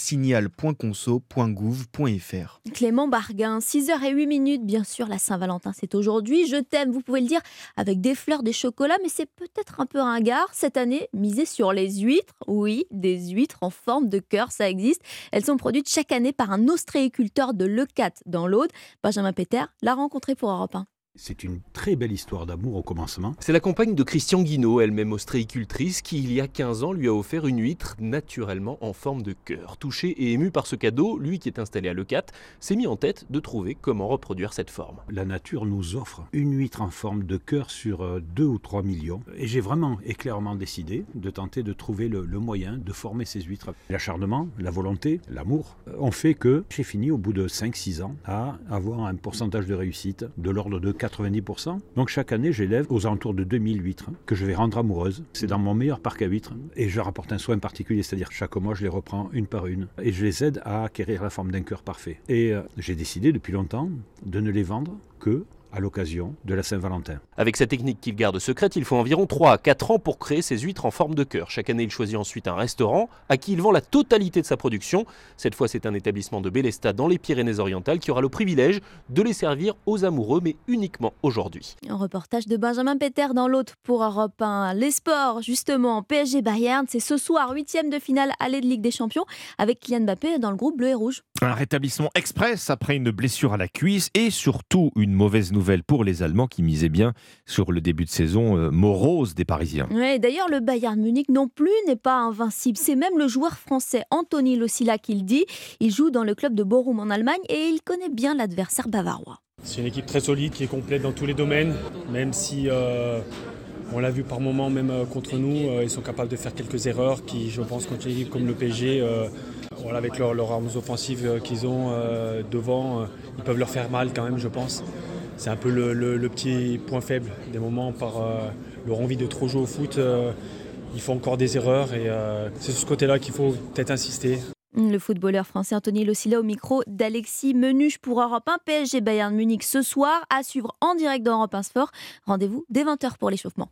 signal.conso.gouv.fr. Clément Barguin, 6h08 minutes, bien sûr, la Saint-Valentin c'est aujourd'hui. Je t'aime, vous pouvez le dire avec des fleurs, des chocolats, mais c'est peut-être un peu ringard. Cette année, misez sur les huîtres. Oui, des huîtres en forme de cœur, ça existe. Elles sont produites chaque année par un ostréiculteur de Lecat dans l'Aude. Benjamin Péter l'a rencontré pour Europe 1. C'est une très belle histoire d'amour au commencement. C'est la compagne de Christian Guinaud, elle-même ostréicultrice, qui il y a 15 ans lui a offert une huître naturellement en forme de cœur. Touché et ému par ce cadeau, lui qui est installé à Lecat s'est mis en tête de trouver comment reproduire cette forme. La nature nous offre une huître en forme de cœur sur 2 ou 3 millions. Et j'ai vraiment et clairement décidé de tenter de trouver le, le moyen de former ces huîtres. L'acharnement, la volonté, l'amour ont fait que j'ai fini au bout de 5-6 ans à avoir un pourcentage de réussite de l'ordre de 90%. Donc chaque année, j'élève aux alentours de 2000 huîtres que je vais rendre amoureuses. C'est dans mon meilleur parc à huîtres et je leur apporte un soin particulier, c'est-à-dire chaque mois, je les reprends une par une et je les aide à acquérir la forme d'un cœur parfait. Et euh, j'ai décidé depuis longtemps de ne les vendre que à l'occasion de la Saint-Valentin. Avec sa technique qu'il garde secrète, il faut environ 3 à 4 ans pour créer ses huîtres en forme de cœur. Chaque année, il choisit ensuite un restaurant à qui il vend la totalité de sa production. Cette fois, c'est un établissement de Bélestat dans les Pyrénées-Orientales qui aura le privilège de les servir aux amoureux, mais uniquement aujourd'hui. Un reportage de Benjamin Péter dans l'autre pour Europe 1. Les sports, justement, PSG Bayern, c'est ce soir, huitième de finale aller de Ligue des Champions avec Kylian Mbappé dans le groupe bleu et rouge. Un rétablissement express après une blessure à la cuisse et surtout une mauvaise nouvelle pour les Allemands qui misaient bien sur le début de saison euh, morose des Parisiens. Ouais, D'ailleurs, le Bayern Munich non plus n'est pas invincible. C'est même le joueur français Anthony Losilla qui le dit. Il joue dans le club de Bochum en Allemagne et il connaît bien l'adversaire bavarois. C'est une équipe très solide qui est complète dans tous les domaines, même si euh, on l'a vu par moments, même euh, contre nous, euh, ils sont capables de faire quelques erreurs qui, je pense, contre une équipe comme le PSG, euh, voilà, avec leurs leur armes offensives euh, qu'ils ont euh, devant, euh, ils peuvent leur faire mal quand même, je pense. C'est un peu le, petit point faible des moments par leur envie de trop jouer au foot. ils font encore des erreurs et c'est sur ce côté-là qu'il faut peut-être insister. Le footballeur français Anthony Losilla au micro d'Alexis Menuche pour Europe 1 PSG Bayern Munich ce soir à suivre en direct dans Europe 1 Sport. Rendez-vous dès 20h pour l'échauffement.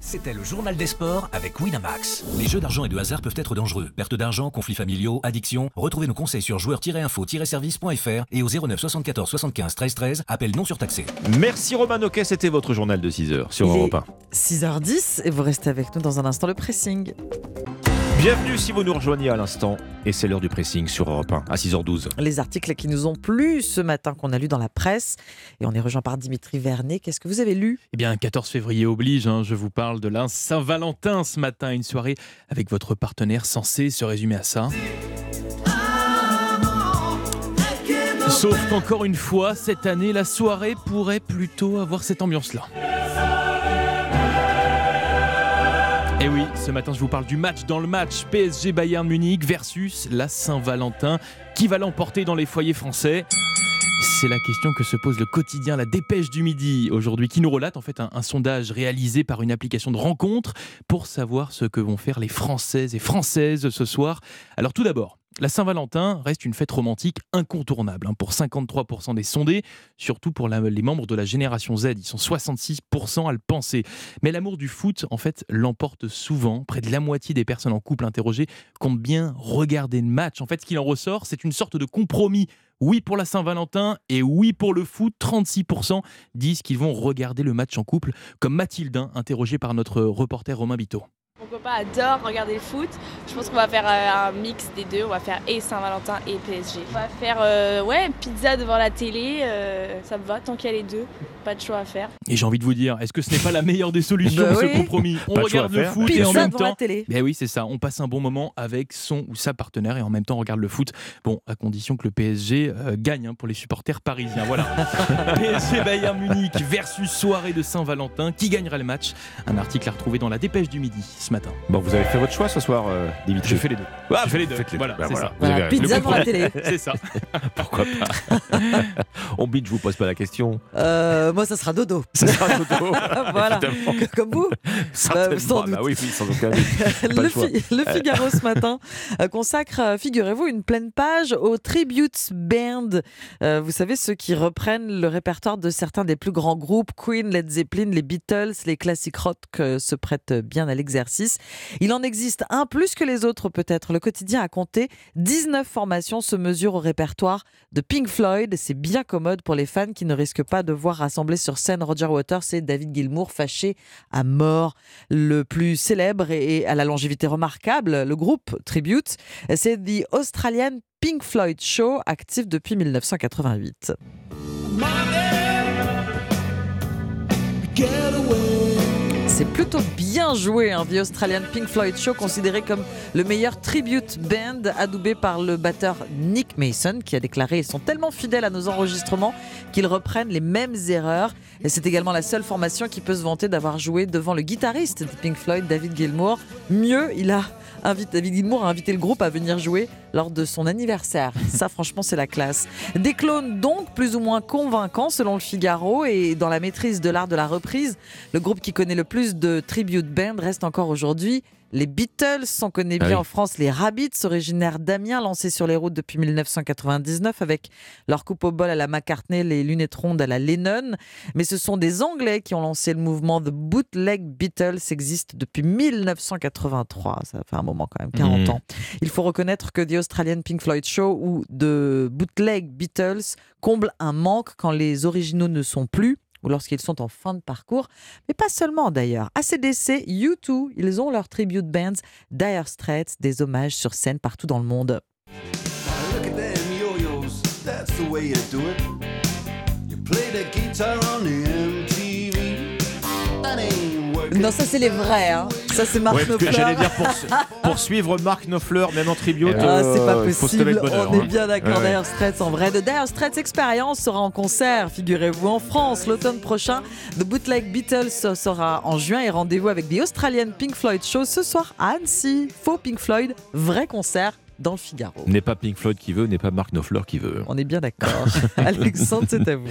C'était le journal des sports avec Winamax. Les jeux d'argent et de hasard peuvent être dangereux. Perte d'argent, conflits familiaux, addiction. Retrouvez nos conseils sur joueurs-info-service.fr et au 09 74 75 13 13. Appel non surtaxé. Merci Romain Noquet, c'était votre journal de 6h sur Il Europe 1. 6h10 et vous restez avec nous dans un instant le pressing. Bienvenue si vous nous rejoignez à l'instant et c'est l'heure du pressing sur Europe 1 à 6h12. Les articles qui nous ont plu ce matin qu'on a lu dans la presse et on est rejoint par Dimitri Vernet. Qu'est-ce que vous avez lu? Eh bien, 14 février oblige, hein, je vous parle de la Saint-Valentin ce matin, une soirée avec votre partenaire censé se résumer à ça. Sauf qu'encore une fois, cette année, la soirée pourrait plutôt avoir cette ambiance-là. Et oui, ce matin, je vous parle du match dans le match PSG Bayern Munich versus la Saint-Valentin. Qui va l'emporter dans les foyers français? C'est la question que se pose le quotidien La Dépêche du Midi aujourd'hui, qui nous relate en fait un, sondage réalisé par une application de rencontre pour savoir ce que vont faire les Françaises et Françaises ce soir. Alors tout d'abord, la Saint-Valentin reste une fête romantique incontournable hein, pour 53% des sondés, surtout pour les membres de la génération Z. Ils sont 66% à le penser. Mais l'amour du foot, en fait, l'emporte souvent. Près de la moitié des personnes en couple interrogées comptent bien regarder le match. En fait, ce qu'il en ressort, c'est une sorte de compromis oui pour la Saint-Valentin et oui pour le foot. 36% disent qu'ils vont regarder le match en couple, comme Mathilde, interrogée par notre reporter Romain Biteau. Mon copain adore regarder le foot. Je pense qu'on va faire euh, un mix des deux. On va faire et Saint-Valentin et PSG. On va faire euh, ouais, pizza devant la télé. Euh, ça me va tant qu'il y a les deux. Pas de choix à faire. Et j'ai envie de vous dire, est-ce que ce n'est pas la meilleure des solutions, bah ce compromis On regarde le foot et en même temps. télé. Ben oui, c'est ça. On passe un bon moment avec son ou sa partenaire et en même temps on regarde le foot. Bon, à condition que le PSG gagne hein, pour les supporters parisiens. Voilà. PSG Bayern Munich versus soirée de Saint-Valentin. Qui gagnera le match? Un article à retrouver dans la Dépêche du midi matin. Bon, vous avez fait votre choix ce soir, euh, Dimitri Je fais les deux. Ah, je fais les deux. Voilà, c'est ça. pizza pour la télé. c'est ça. Pourquoi pas On bite, je vous pose pas la question. Euh, moi, ça sera dodo. Ça sera dodo. voilà. Comme vous. Bah, sans doute. Bah oui, oui, sans aucun doute. le, fi le, Figaro ce matin euh, consacre, figurez-vous, une pleine page aux tribute band. vous savez, ceux qui reprennent le répertoire de certains des plus grands groupes, Queen, Led Zeppelin, les Beatles, les classiques rock se prêtent bien à l'exercice. Il en existe un plus que les autres peut-être. Le quotidien a compté 19 formations se mesurent au répertoire de Pink Floyd. C'est bien commode pour les fans qui ne risquent pas de voir rassembler sur scène Roger Waters et David Gilmour fâchés à mort. Le plus célèbre et à la longévité remarquable, le groupe Tribute, c'est The Australian Pink Floyd Show, actif depuis 1988. C'est plutôt bien joué, hein, The Australian Pink Floyd Show, considéré comme le meilleur tribute band, adoubé par le batteur Nick Mason, qui a déclaré Ils sont tellement fidèles à nos enregistrements qu'ils reprennent les mêmes erreurs. Et c'est également la seule formation qui peut se vanter d'avoir joué devant le guitariste de Pink Floyd, David Gilmour. Mieux, il a invite, David Gilmour a invité le groupe à venir jouer lors de son anniversaire. Ça, franchement, c'est la classe. Des clones donc plus ou moins convaincants selon le Figaro et dans la maîtrise de l'art de la reprise, le groupe qui connaît le plus de tribute band reste encore aujourd'hui les Beatles, on connaît ah bien en France les Rabbits, originaires d'Amiens, lancés sur les routes depuis 1999 avec leur coupe au bol à la McCartney, les lunettes rondes à la Lennon. Mais ce sont des Anglais qui ont lancé le mouvement The Bootleg Beatles, existe depuis 1983. Ça fait un moment quand même, 40 mmh. ans. Il faut reconnaître que The Australian Pink Floyd Show ou The Bootleg Beatles comble un manque quand les originaux ne sont plus ou lorsqu'ils sont en fin de parcours, mais pas seulement d'ailleurs. ACDC, U2, ils ont leur tribute bands, Dire Straits, des hommages sur scène partout dans le monde. Non, ça c'est les vrais. Hein. Ça c'est Marc Knopfler. J'allais dire pour, suivre Marc Knopfler, même en tribute. Ah, c'est pas euh, possible. On est hein. bien d'accord. Dire Straits en vrai. De Dire Straits Experience sera en concert, figurez-vous, en France l'automne prochain. The Bootleg Beatles sera en juin et rendez-vous avec The Australian Pink Floyd Show ce soir à Annecy. Faux Pink Floyd, vrai concert dans le Figaro. N'est pas Pink Floyd qui veut, n'est pas Mark Knopfler qui veut. On est bien d'accord. Alexandre, c'est à vous.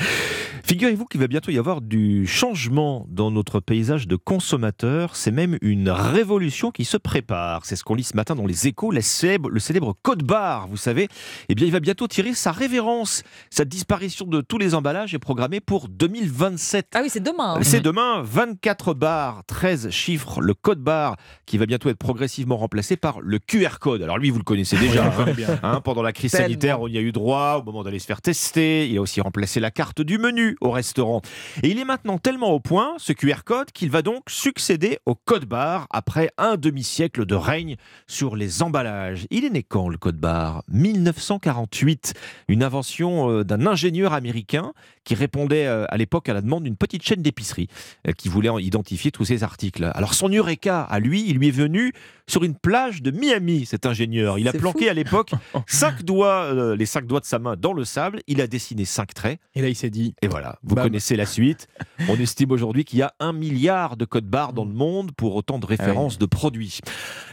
Figurez-vous qu'il va bientôt y avoir du changement dans notre paysage de consommateurs. C'est même une révolution qui se prépare. C'est ce qu'on lit ce matin dans les échos. Le célèbre, le célèbre Code Bar, vous savez, eh bien, il va bientôt tirer sa révérence. Sa disparition de tous les emballages est programmée pour 2027. Ah oui, c'est demain. Hein. C'est demain. 24 bars, 13 chiffres. Le Code Bar qui va bientôt être progressivement remplacé par le QR Code. Alors lui, vous le connaissez déjà. Hein. Hein, pendant la crise sanitaire, on y a eu droit au moment d'aller se faire tester. Il a aussi remplacé la carte du menu au restaurant. Et il est maintenant tellement au point, ce QR code, qu'il va donc succéder au code barre après un demi-siècle de règne sur les emballages. Il est né quand le code barre? 1948, une invention euh, d'un ingénieur américain qui répondait euh, à l'époque à la demande d'une petite chaîne d'épicerie euh, qui voulait identifier tous ces articles. Alors son eureka à lui, il lui est venu sur une plage de Miami, cet ingénieur. Il a planqué à l'époque cinq doigts, les cinq doigts de sa main dans le sable. Il a dessiné cinq traits. Et là, il s'est dit. Et voilà vous connaissez la suite. On estime aujourd'hui qu'il y a un milliard de codes barres dans le monde pour autant de références de produits.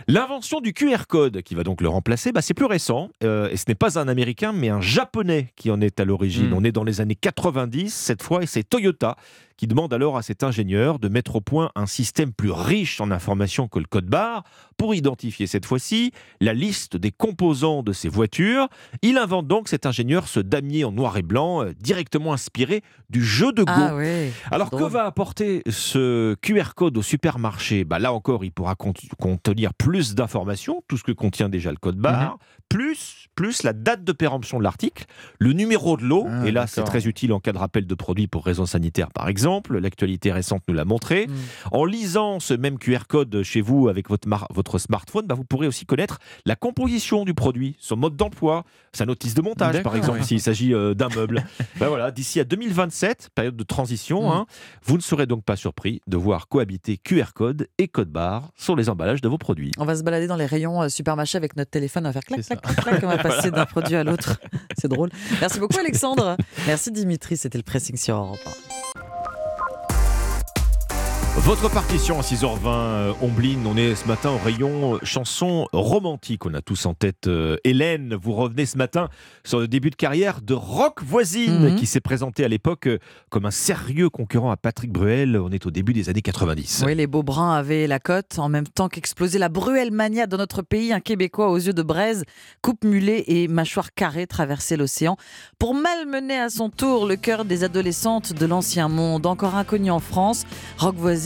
L'invention du QR code, qui va donc le remplacer, bah, c'est plus récent. Euh, et ce n'est pas un Américain, mais un Japonais qui en est à l'origine. On est dans les années 90 cette fois, et c'est Toyota qui demande alors à cet ingénieur de mettre au point un système plus riche en informations que le code barre pour identifier cette fois-ci la liste des composants de ses voitures. Il invente donc cet ingénieur ce damier en noir et blanc euh, directement inspiré du jeu de Go. Ah alors que va apporter ce QR code au supermarché? Bah, Là encore, il pourra contenir plus d'informations, tout ce que contient déjà le code barre, mhm. Plus, plus la date de péremption de l'article, le numéro de l'eau, ah, et là c'est très utile en cas de rappel de produits pour raisons sanitaires par exemple L'actualité récente nous l'a montré. Mm. En lisant ce même QR code chez vous avec votre, votre smartphone, bah, vous pourrez aussi connaître la composition du produit, son mode d'emploi, sa notice de montage, par exemple, s'il s'agit euh, d'un meuble. bah, voilà, D'ici à 2027, période de transition, mm. hein, vous ne serez donc pas surpris de voir cohabiter QR code et code barre sur les emballages de vos produits. On va se balader dans les rayons euh, supermarché avec notre téléphone, on va faire clac, clac, clac, clac, on va passer d'un produit à l'autre. C'est drôle. Merci beaucoup Alexandre. Merci Dimitri, c'était le pressing sur Europe votre partition à 6h20, euh, Ombline, on est ce matin au rayon euh, chanson romantique. On a tous en tête euh, Hélène. Vous revenez ce matin sur le début de carrière de Rock Voisine, mhm. qui s'est présenté à l'époque comme un sérieux concurrent à Patrick Bruel. On est au début des années 90. Oui, les beaux bruns avaient la cote en même temps qu'explosait la Bruel mania dans notre pays. Un Québécois aux yeux de braise, coupe mulet et mâchoire carrée traversait l'océan pour malmener à son tour le cœur des adolescentes de l'ancien monde. Encore inconnu en France, Rock Voisine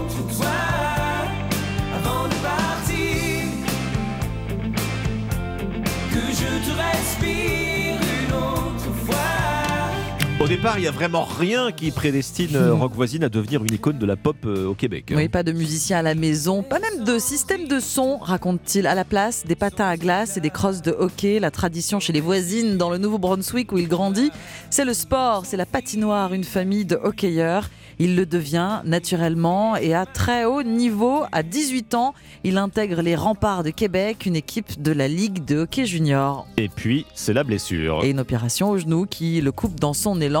départ, il n'y a vraiment rien qui prédestine euh, Rock Voisine à devenir une icône de la pop euh, au Québec. Hein. Oui, pas de musicien à la maison, pas même de système de son, raconte-t-il. À la place, des patins à glace et des crosses de hockey. La tradition chez les voisines dans le Nouveau-Brunswick où il grandit, c'est le sport, c'est la patinoire, une famille de hockeyeurs. Il le devient naturellement et à très haut niveau. À 18 ans, il intègre les remparts de Québec, une équipe de la Ligue de hockey junior. Et puis, c'est la blessure. Et une opération au genou qui le coupe dans son élan.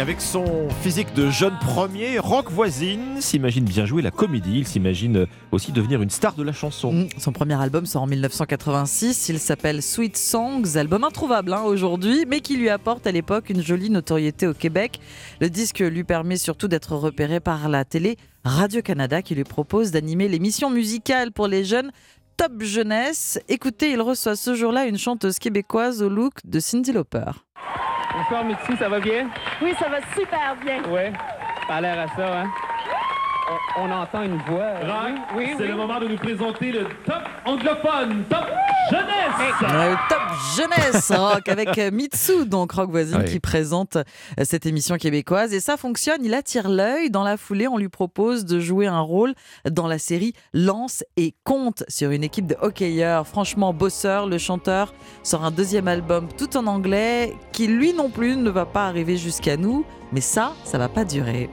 Avec son physique de jeune premier, Rock Voisine s'imagine bien jouer la comédie. Il s'imagine aussi devenir une star de la chanson. Mm, son premier album sort en 1986. Il s'appelle Sweet Songs, album introuvable hein, aujourd'hui, mais qui lui apporte à l'époque une jolie notoriété au Québec. Le disque lui permet surtout d'être repéré par la télé Radio-Canada qui lui propose d'animer l'émission musicale pour les jeunes Top Jeunesse. Écoutez, il reçoit ce jour-là une chanteuse québécoise au look de Cindy Lauper. Bonsoir, Mitzi, ça va bien? Oui, ça va super bien. Oui, ça a l'air à ça, hein? On, entend une voix. oui, oui, c'est le moment de nous présenter le top anglophone, top jeunesse. top jeunesse rock avec euh, Mitsu, donc rock voisine, qui présente euh, cette émission québécoise. Et ça fonctionne, il attire l'œil. Dans la foulée, on lui propose de jouer un rôle dans la série Lance et Compte sur une équipe de hockeyeurs. Franchement, bosseur, le chanteur sort un deuxième album tout en anglais qui, lui non plus, ne va pas arriver jusqu'à nous. Mais ça, ça va pas durer.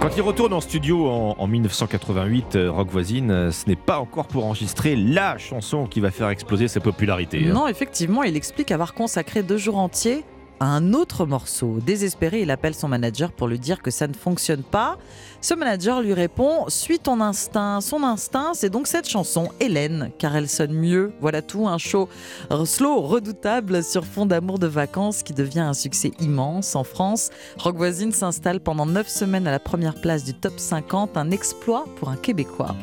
Quand il retourne en studio en, 1988, euh, Rock Voisine, euh, ce n'est pas encore pour enregistrer la chanson qui va faire exploser sa popularité. Hein. Non, effectivement, il explique avoir consacré deux jours entiers un autre morceau. Désespéré, il appelle son manager pour lui dire que ça ne fonctionne pas. Ce manager lui répond Suis ton instinct. Son instinct, c'est donc cette chanson, Hélène, car elle sonne mieux. Voilà tout, un show slow, redoutable sur fond d'amour de vacances qui devient un succès immense en France. Rock Voisine s'installe pendant 9 semaines à la première place du top 50, un exploit pour un Québécois.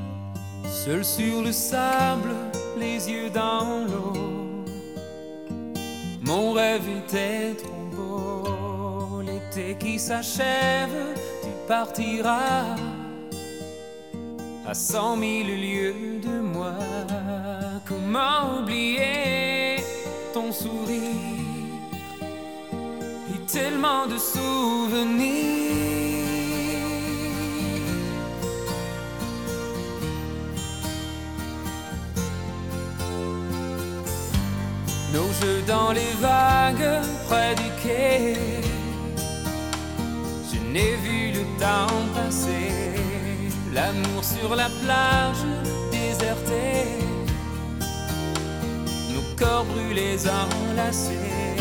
Seul sur le sable, les yeux dans l'eau mon rêve était trop beau, l'été qui s'achève, tu partiras à cent mille lieues de moi. Comment oublier ton sourire et tellement de souvenirs. Nos jeux dans les vagues près du quai. Je n'ai vu temps passer. L'amour sur la plage désertée. Nos corps brûlés enlacés.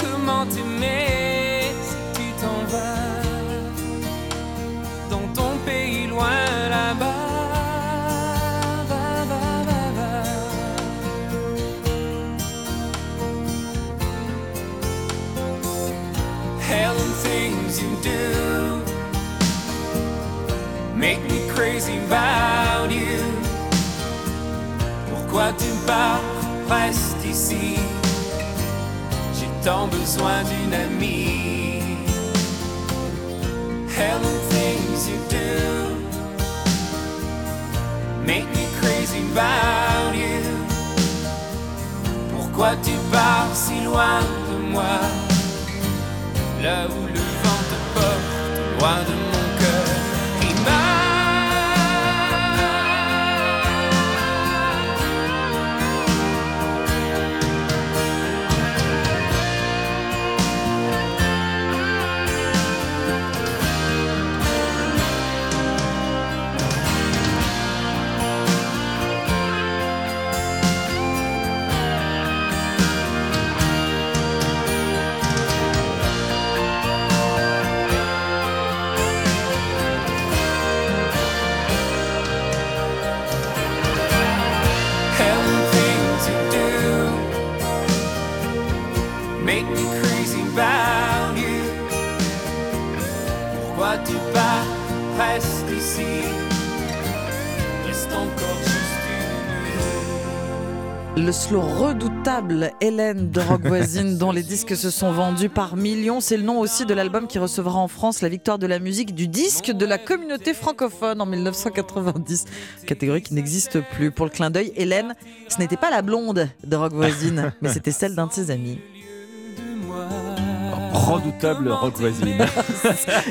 Comment t'aimer si tu t'en vas dans ton pays loin là-bas? Things you do crazy about you. Pourquoi tu pars, reste ici. J'ai tant besoin d'une amie. Helen things you do make me crazy about you. Pourquoi tu pars si loin de moi? là où le vent te porte, loin de mon Le slow redoutable Hélène de Rock Voisine, dont les disques se sont vendus par millions. C'est le nom aussi de l'album qui recevra en France la victoire de la musique du disque de la communauté francophone en 1990. Catégorie qui n'existe plus. Pour le clin d'œil, Hélène, ce n'était pas la blonde de Rock Voisine, mais c'était celle d'un de ses amis. Redoutable rock voisine.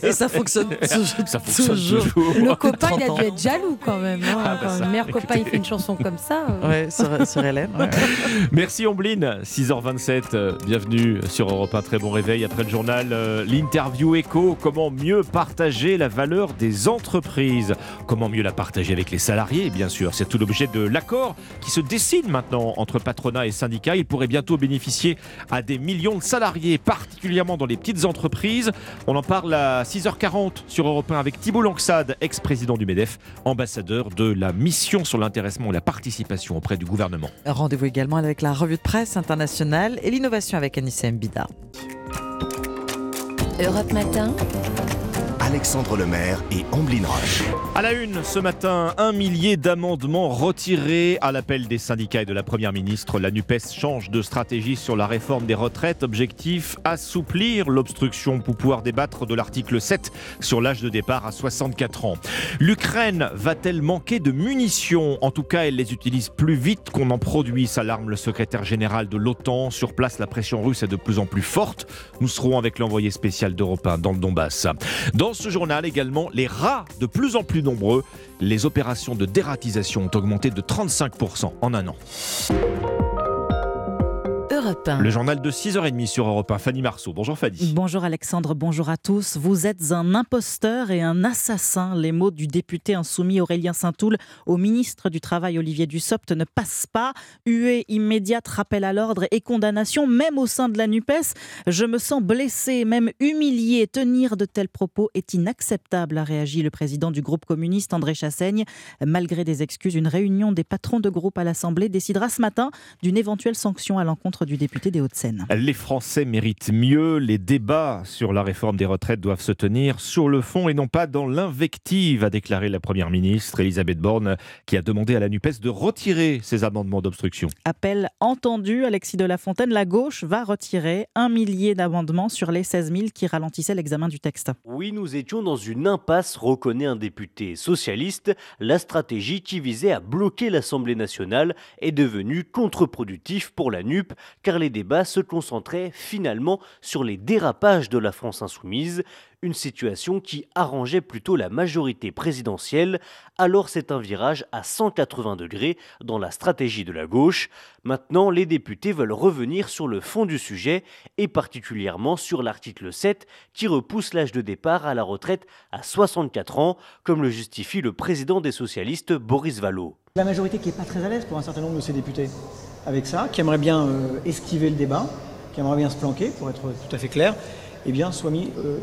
Et ça fonctionne toujours. Ça fonctionne toujours. toujours. Le copain, il a 30 dû être jaloux quand même. hein. Ah, bah Quand ça. le meilleur copain, il fait une chanson comme ça. euh. Ouais, sur, sur Hélène. ouais. Merci Ombline, 6h27, euh, bienvenue sur Europe 1, très bon réveil après le journal, euh, l'interview écho, comment mieux partager la valeur des entreprises, comment mieux la partager avec les salariés bien sûr, c'est tout l'objet de l'accord qui se dessine maintenant entre patronat et syndicats, il pourrait bientôt bénéficier à des millions de salariés, particulièrement dans les petites entreprises, on en parle à 6h40 sur Europe 1 avec Thibault Langsade, ex-président du MEDEF, ambassadeur de la mission sur l'intéressement et la participation auprès du gouvernement. Rendez-vous également avec la revue de presse internationale et l'innovation avec Anissa Mbida. Europe Matin. Alexandre Lemaire et Amblin Roche. À la une, ce matin, un millier d'amendements retirés à l'appel des syndicats et de la Première ministre. La NUPES change de stratégie sur la réforme des retraites. Objectif, assouplir l'obstruction pour pouvoir débattre de l'article 7 sur l'âge de départ à 64 ans. L'Ukraine va-t-elle manquer de munitions? En tout cas, elle les utilise plus vite qu'on en produit, s'alarme le secrétaire général de l'OTAN. Sur place, la pression russe est de plus en plus forte. Nous serons avec l'envoyé spécial d'Europe 1 dans le Donbass. Ce journal également, les rats de plus en plus nombreux. Les opérations de dératisation ont augmenté de 35% en un an. Europe 1. Le journal de 6h30 sur Europe 1. Fanny Marceau. Bonjour Fanny. Bonjour Alexandre, bonjour à tous. Vous êtes un imposteur et un assassin. Les mots du député insoumis Aurélien Saint-Toul au ministre du Travail Olivier Dussopt ne passent pas. Huée immédiate, rappel à l'ordre et condamnation, même au sein de la NUPES. Je me sens blessé, même humilié. Tenir de tels propos est inacceptable, a réagi le président du groupe communiste André Chassaigne. Malgré des excuses, une réunion des patrons de groupe à l'Assemblée décidera ce matin d'une éventuelle sanction à l'encontre du député des Hauts-de-Seine. Les Français méritent mieux. Les débats sur la réforme des retraites doivent se tenir sur le fond et non pas dans l'invective, a déclaré la Première ministre Elisabeth Borne, qui a demandé à la NUPES de retirer ses amendements d'obstruction. Appel entendu, Alexis de la Fontaine, la gauche va retirer un millier d'amendements sur les 16 000 qui ralentissaient l'examen du texte. Oui, nous étions dans une impasse, reconnaît un député socialiste. La stratégie qui visait à bloquer l'Assemblée nationale est devenue contre-productive pour la NUP, car les débats se concentraient finalement sur les dérapages de la France insoumise, une situation qui arrangeait plutôt la majorité présidentielle, alors c'est un virage à 180 degrés dans la stratégie de la gauche. Maintenant, les députés veulent revenir sur le fond du sujet, et particulièrement sur l'article 7 qui repousse l'âge de départ à la retraite à 64 ans, comme le justifie le président des socialistes Boris Vallaud. La majorité qui n'est pas très à l'aise pour un certain nombre de ces députés avec ça, qui aimerait bien euh, esquiver le débat, qui aimerait bien se planquer, pour être tout à fait clair, eh bien, soit mis euh,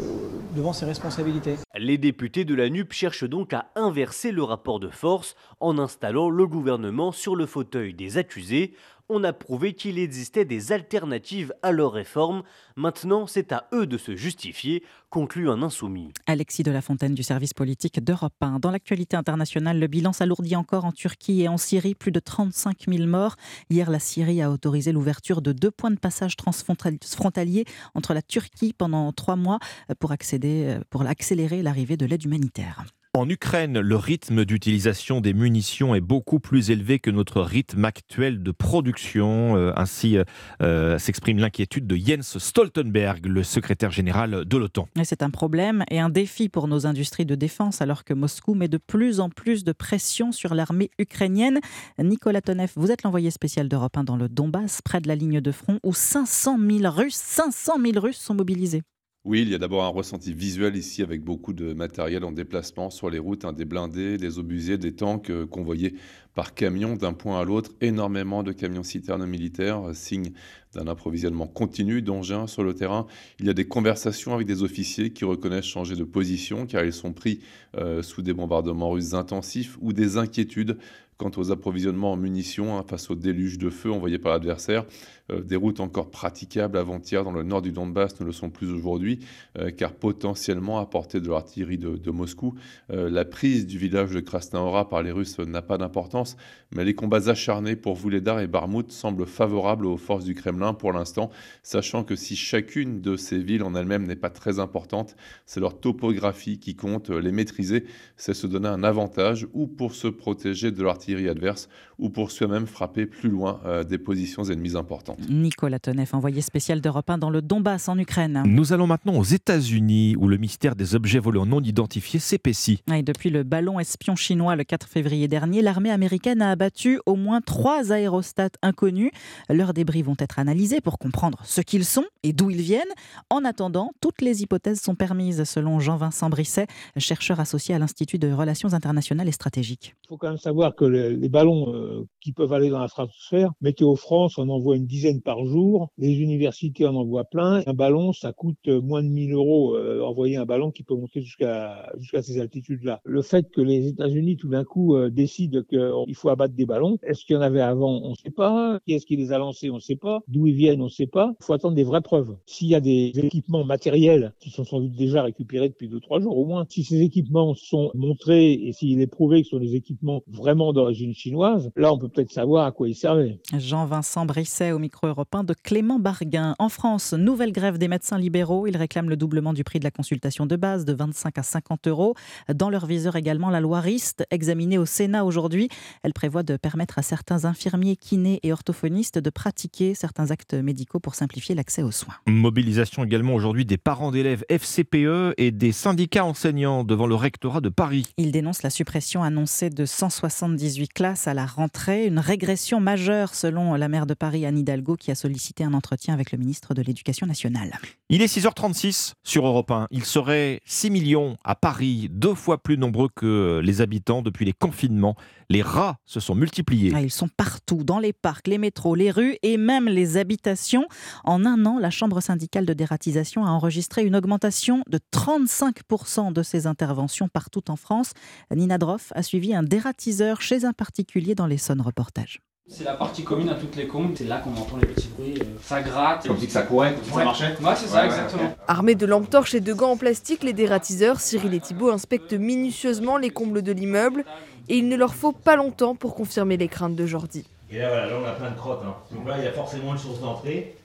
devant ses responsabilités. Les députés de la NUP cherchent donc à inverser le rapport de force en installant le gouvernement sur le fauteuil des accusés. On a prouvé qu'il existait des alternatives à leur réforme. Maintenant, c'est à eux de se justifier, conclut un insoumis. Alexis de la Fontaine du service politique d'Europe 1. Dans l'actualité internationale, le bilan s'alourdit encore en Turquie et en Syrie, plus de 35 000 morts. Hier, la Syrie a autorisé l'ouverture de deux points de passage transfrontaliers entre la Turquie pendant trois mois pour, accélérer l'arrivée de l'aide humanitaire. En Ukraine, le rythme d'utilisation des munitions est beaucoup plus élevé que notre rythme actuel de production. Euh, ainsi euh, s'exprime l'inquiétude de Jens Stoltenberg, le secrétaire général de l'OTAN. C'est un problème et un défi pour nos industries de défense alors que Moscou met de plus en plus de pression sur l'armée ukrainienne. Nicolas Tonev, vous êtes l'envoyé spécial d'Europe 1 dans le Donbass, près de la ligne de front, où 500 000 Russes, 500 000 Russes sont mobilisés. Oui, il y a d'abord un ressenti visuel ici avec beaucoup de matériel en déplacement sur les routes, hein, des blindés, des obusiers, des tanks euh, convoyés par camion d'un point à l'autre, énormément de camions citernes militaires, euh, signe d'un approvisionnement continu d'engins sur le terrain. Il y a des conversations avec des officiers qui reconnaissent changer de position car ils sont pris euh, sous des bombardements russes intensifs ou des inquiétudes quant aux approvisionnements en munitions hein, face au déluge de feu envoyé par l'adversaire. Euh, des routes encore praticables avant-hier dans le nord du Donbass ne le sont plus aujourd'hui, euh, car potentiellement à portée de l'artillerie de, Moscou, euh, la prise du village de Krasnaora par les Russes n'a pas d'importance, mais les combats acharnés pour Vuledar et Barmout semblent favorables aux forces du Kremlin pour l'instant, sachant que si chacune de ces villes en elle-même n'est pas très importante, c'est leur topographie qui compte. Les maîtriser, c'est se donner un avantage ou pour se protéger de l'artillerie adverse ou pour soi-même frapper plus loin euh, des positions ennemies importantes. Nicolas Tonev, envoyé spécial d'Europe 1 dans le Donbass en Ukraine. Nous allons maintenant aux États-Unis où le mystère des objets volants non identifiés s'épaissit. Et depuis le ballon espion chinois le 4 février dernier, l'armée américaine a abattu au moins trois aérostats inconnus. Leurs débris vont être analysés pour comprendre ce qu'ils sont et d'où ils viennent. En attendant, toutes les hypothèses sont permises selon Jean-Vincent Brisset, chercheur associé à l'Institut de relations internationales et stratégiques. Il faut quand même savoir que les ballons euh, qui peuvent aller dans la stratosphère, Météo France en envoie une dizaine par jour, les universités en envoient plein. Un ballon, ça coûte moins de 1000 euros euh, envoyer un ballon qui peut monter jusqu'à jusqu'à ces altitudes-là. Le fait que les États-Unis tout d'un coup euh, décident qu'il faut abattre des ballons, est-ce qu'il y en avait avant? On ne sait pas. Qui est-ce qui les a lancés? On ne sait pas. D'où ils viennent? On ne sait pas. Il faut attendre des vraies preuves. S'il y a des équipements matériels qui sont sans doute déjà récupérés depuis deux trois jours au moins, si ces équipements sont montrés et s'il est prouvé que ce sont des équipements vraiment d'origine chinoise, là on peut peut-être savoir à quoi ils servaient. Jean-Vincent Brisset au micro européen de Clément Barguin. En France, nouvelle grève des médecins libéraux. Ils réclament le doublement du prix de la consultation de base de 25 à 50 euros. Dans leur viseur également la loi RIST, examinée au Sénat aujourd'hui. Elle prévoit de permettre à certains infirmiers, kinés et orthophonistes de pratiquer certains actes médicaux pour simplifier l'accès aux soins. Mobilisation également aujourd'hui des parents d'élèves FCPE et des syndicats enseignants devant le rectorat de Paris. Ils dénoncent la suppression annoncée de 178 classes à la rentrée, une régression majeure selon la maire de Paris Anne Hidalgo qui a sollicité un entretien avec le ministre de l'Éducation nationale. Il est 6h36 sur Europe 1. Il serait 6 millions à Paris, deux fois plus nombreux que les habitants depuis les confinements. Les rats se sont multipliés. Ah, ils sont partout, dans les parcs, les métros, les rues et même les habitations. En un an, la Chambre syndicale de dératisation a enregistré une augmentation de 35% de ses interventions partout en France. Nina Droff a suivi un dératiseur chez un particulier dans les Sonnes Reportages. C'est la partie commune à toutes les combles, c'est là qu'on entend les petits bruits, euh, ça gratte. Comme si que ça courait, comme si Ouais. ça marchait Ouais, c'est ça, exactement. Armés de lampes torches et de gants en plastique, les dératiseurs, Cyril et Thibault inspectent minutieusement les combles de l'immeuble et il ne leur faut pas longtemps pour confirmer les craintes de Jordi. Et là, voilà, là, on a plein de crottes. hein. Donc là, il y a forcément une source d'entrée.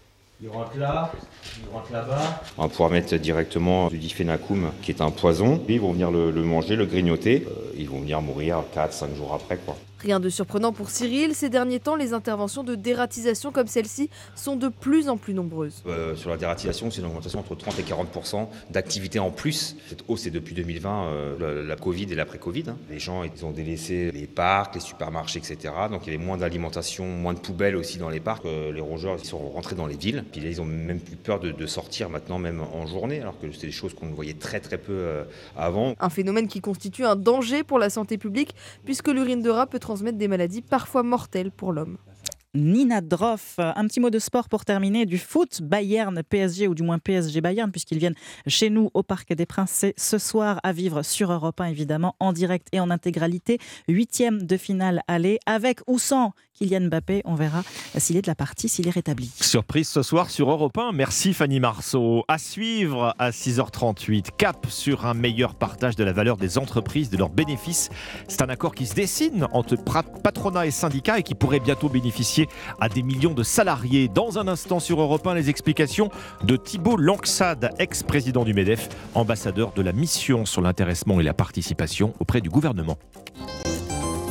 Il rentre là, il rentre là-bas. On va pouvoir mettre directement du diphénacum, qui est un poison. Ils vont venir le, le manger, le grignoter. Euh, ils vont venir mourir 4-5 jours après. Quoi. Rien de surprenant pour Cyril, ces derniers temps, les interventions de dératisation comme celle-ci sont de plus en plus nombreuses. Euh, sur la dératisation, c'est une augmentation entre 30 et 40 d'activité en plus. Cette hausse, c'est depuis 2020, euh, la, la Covid et l'après-Covid. hein. Les gens, ils ont délaissé les parcs, les supermarchés, etc. Donc il y avait moins d'alimentation, moins de poubelles aussi dans les parcs. Euh, les rongeurs, ils sont rentrés dans les villes. Puis là, ils ont même plus peur de, de sortir maintenant, même en journée, alors que c'est des choses qu'on voyait très très peu avant. Un phénomène qui constitue un danger pour la santé publique puisque l'urine de rat peut transmettre des maladies parfois mortelles pour l'homme. Nina Droff. Un petit mot de sport pour terminer. Du foot, Bayern, PSG, ou du moins PSG Bayern, puisqu'ils viennent chez nous au Parc des Princes. C'est ce soir à vivre sur Europe 1, évidemment, en direct et en intégralité. Huitième de finale aller, avec ou sans Kylian Mbappé. On verra s'il est de la partie, s'il est rétabli. Surprise ce soir sur Europe 1. Merci Fanny Marceau. À suivre à 6h38. Cap sur un meilleur partage de la valeur des entreprises, de leurs bénéfices. C'est un accord qui se dessine entre patronat et syndicats et qui pourrait bientôt bénéficier à des millions de salariés. Dans un instant sur Europe 1, les explications de Thibault Lanxade, ex-président du MEDEF, ambassadeur de la mission sur l'intéressement et la participation auprès du gouvernement.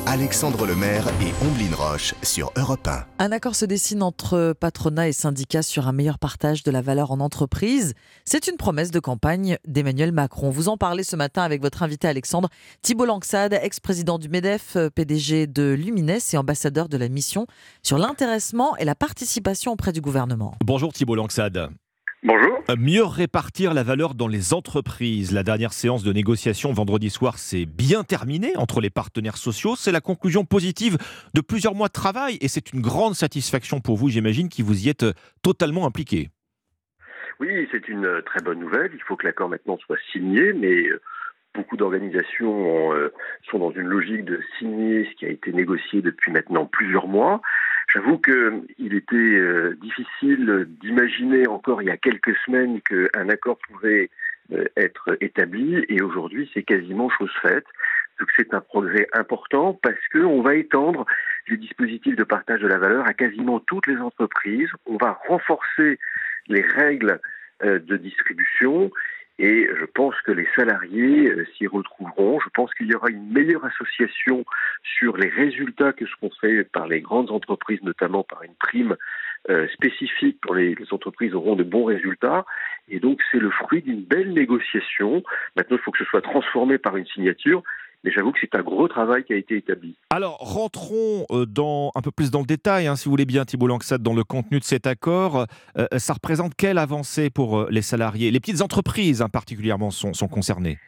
Alexandre Lemaire et Omblin Roche sur Europe 1. Un accord se dessine entre patronat et syndicats sur un meilleur partage de la valeur en entreprise. C'est une promesse de campagne d'Emmanuel Macron. Vous en parlez ce matin avec votre invité Alexandre Thibault Lanxade, ex-président du MEDEF, PDG de Lumines et ambassadeur de la mission sur l'intéressement et la participation auprès du gouvernement. Bonjour Thibault Lanxade. Bonjour. Mieux répartir la valeur dans les entreprises. La dernière séance de négociation vendredi soir s'est bien terminée entre les partenaires sociaux. C'est la conclusion positive de plusieurs mois de travail et c'est une grande satisfaction pour vous, j'imagine, qui vous y êtes euh, totalement impliqué. Oui, c'est une euh, très bonne nouvelle. Il faut que l'accord maintenant soit signé, mais euh, beaucoup d'organisations euh, sont dans une logique de signer ce qui a été négocié depuis maintenant plusieurs mois. J'avoue qu'il était euh, difficile d'imaginer encore il y a quelques semaines qu'un accord pouvait euh, être établi et aujourd'hui c'est quasiment chose faite. Donc c'est un progrès important parce qu'on va étendre les dispositifs de partage de la valeur à quasiment toutes les entreprises. On va renforcer les règles euh, de distribution et je pense que les salariés euh, s'y retrouveront. Je pense qu'il y aura une meilleure association sur les résultats que ce qu'on fait par les grandes entreprises, notamment par une prime euh, spécifique pour les, les entreprises auront de bons résultats. Et donc c'est le fruit d'une belle négociation. Maintenant, il faut que ce soit transformé par une signature. Mais j'avoue que c'est un gros travail qui a été établi. Alors, rentrons euh, dans, un peu plus dans le détail, hein, si vous voulez bien, Thibault Lanxade, dans le contenu de cet accord. Euh, ça représente quelle avancée pour euh, les salariés Les petites entreprises, hein, particulièrement, sont, sont concernées?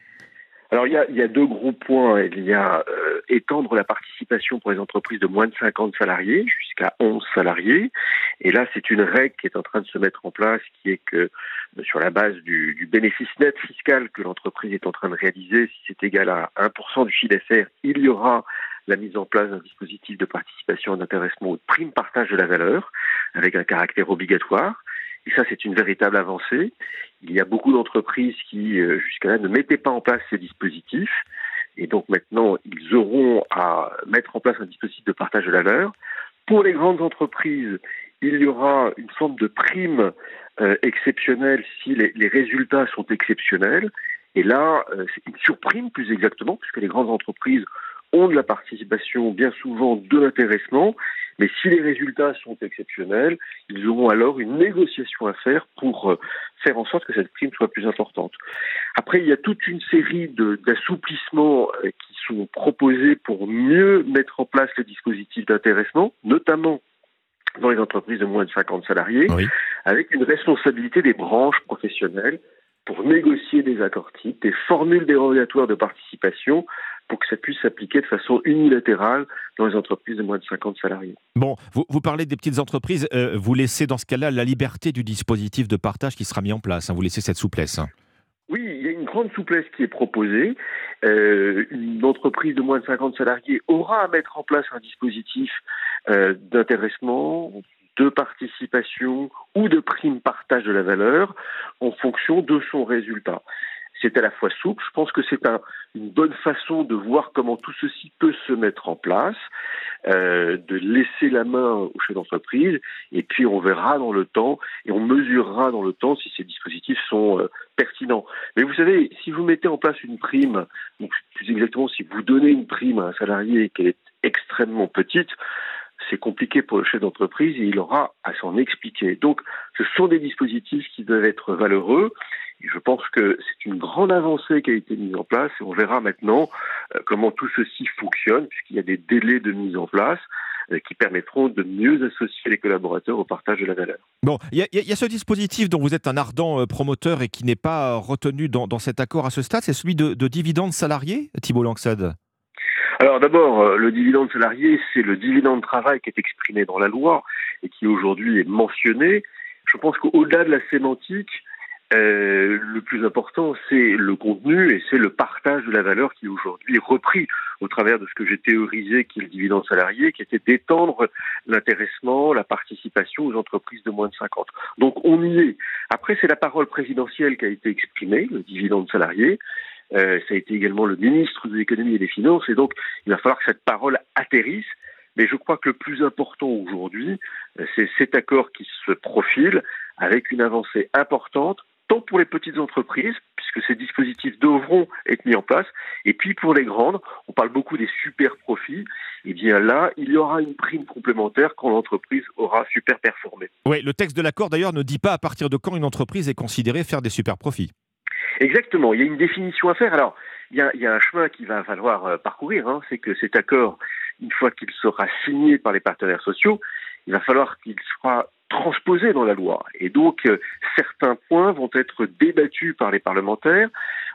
Alors il y a, il y a deux gros points. Il y a euh, étendre la participation pour les entreprises de moins de 50 salariés jusqu'à 11 salariés. Et là, c'est une règle qui est en train de se mettre en place, qui est que euh, sur la base du, du bénéfice net fiscal que l'entreprise est en train de réaliser, si c'est égal à 1% du chiffre d'affaires, il y aura la mise en place d'un dispositif de participation d'intéressement ou de prime partage de la valeur, avec un caractère obligatoire. Et ça, c'est une véritable avancée. Il y a beaucoup d'entreprises qui, euh, jusqu'à là, ne mettaient pas en place ces dispositifs. Et donc maintenant, ils auront à mettre en place un dispositif de partage de la valeur. Pour les grandes entreprises, il y aura une forme de prime euh, exceptionnelle si les, résultats sont exceptionnels. Et là, euh, c'est une surprime plus exactement, puisque les grandes entreprises ont de la participation, bien souvent de l'intéressement, mais si les résultats sont exceptionnels, ils auront alors une négociation à faire pour euh, faire en sorte que cette prime soit plus importante. Après, il y a toute une série d'assouplissements euh, qui sont proposés pour mieux mettre en place les dispositifs d'intéressement, notamment dans les entreprises de moins de 50 salariés, oui. avec une responsabilité des branches professionnelles pour négocier des accords types, des formules dérogatoires de participation pour que ça puisse s'appliquer de façon unilatérale dans les entreprises de moins de 50 salariés. Bon, vous, vous parlez des petites entreprises, euh, vous laissez dans ce cas-là la liberté du dispositif de partage qui sera mis en place, hein, vous laissez cette souplesse. Hein. Oui, il y a une grande souplesse qui est proposée. Euh, une entreprise de moins de 50 salariés aura à mettre en place un dispositif euh, d'intéressement, de participation ou de prime partage de la valeur en fonction de son résultat c'est à la fois souple. Je pense que c'est un, une bonne façon de voir comment tout ceci peut se mettre en place, euh, de laisser la main au chef d'entreprise, et puis on verra dans le temps et on mesurera dans le temps si ces dispositifs sont euh, pertinents. Mais vous savez, si vous mettez en place une prime, donc plus exactement si vous donnez une prime à un salarié qu'elle est extrêmement petite, c'est compliqué pour le chef d'entreprise et il aura à s'en expliquer. Donc, ce sont des dispositifs qui doivent être valeureux je pense que c'est une grande avancée qui a été mise en place et on verra maintenant euh, comment tout ceci fonctionne puisqu'il y a des délais de mise en place euh, qui permettront de mieux associer les collaborateurs au partage de la valeur. Bon, il y, a ce dispositif dont vous êtes un ardent euh, promoteur et qui n'est pas retenu dans, cet accord à ce stade, c'est celui de, de dividendes salariés, Thibault Langsad? Alors d'abord, le dividende salarié, c'est le dividende de travail qui est exprimé dans la loi et qui aujourd'hui est mentionné. Je pense qu'au-delà de la sémantique, euh, le plus important, c'est le contenu et c'est le partage de la valeur qui est aujourd'hui repris au travers de ce que j'ai théorisé, qui est le dividende salarié, qui était d'étendre l'intéressement, la participation aux entreprises de moins de 50. Donc on y est. Après, c'est la parole présidentielle qui a été exprimée, le dividende salarié. Euh, ça a été également le ministre de l'économie et des finances, et donc il va falloir que cette parole atterrisse. Mais je crois que le plus important aujourd'hui, euh, c'est cet accord qui se profile avec une avancée importante tant pour les petites entreprises, puisque ces dispositifs devront être mis en place, et puis pour les grandes, on parle beaucoup des super profits, et eh bien là, il y aura une prime complémentaire quand l'entreprise aura super performé. Oui, le texte de l'accord d'ailleurs ne dit pas à partir de quand une entreprise est considérée faire des super profits. Exactement, il y a une définition à faire. Alors, il y a, un chemin qu'il va falloir euh, parcourir, hein. c'est que cet accord, une fois qu'il sera signé par les partenaires sociaux, il va falloir qu'il soit transposé dans la loi. Et donc, euh, certains points vont être débattus par les parlementaires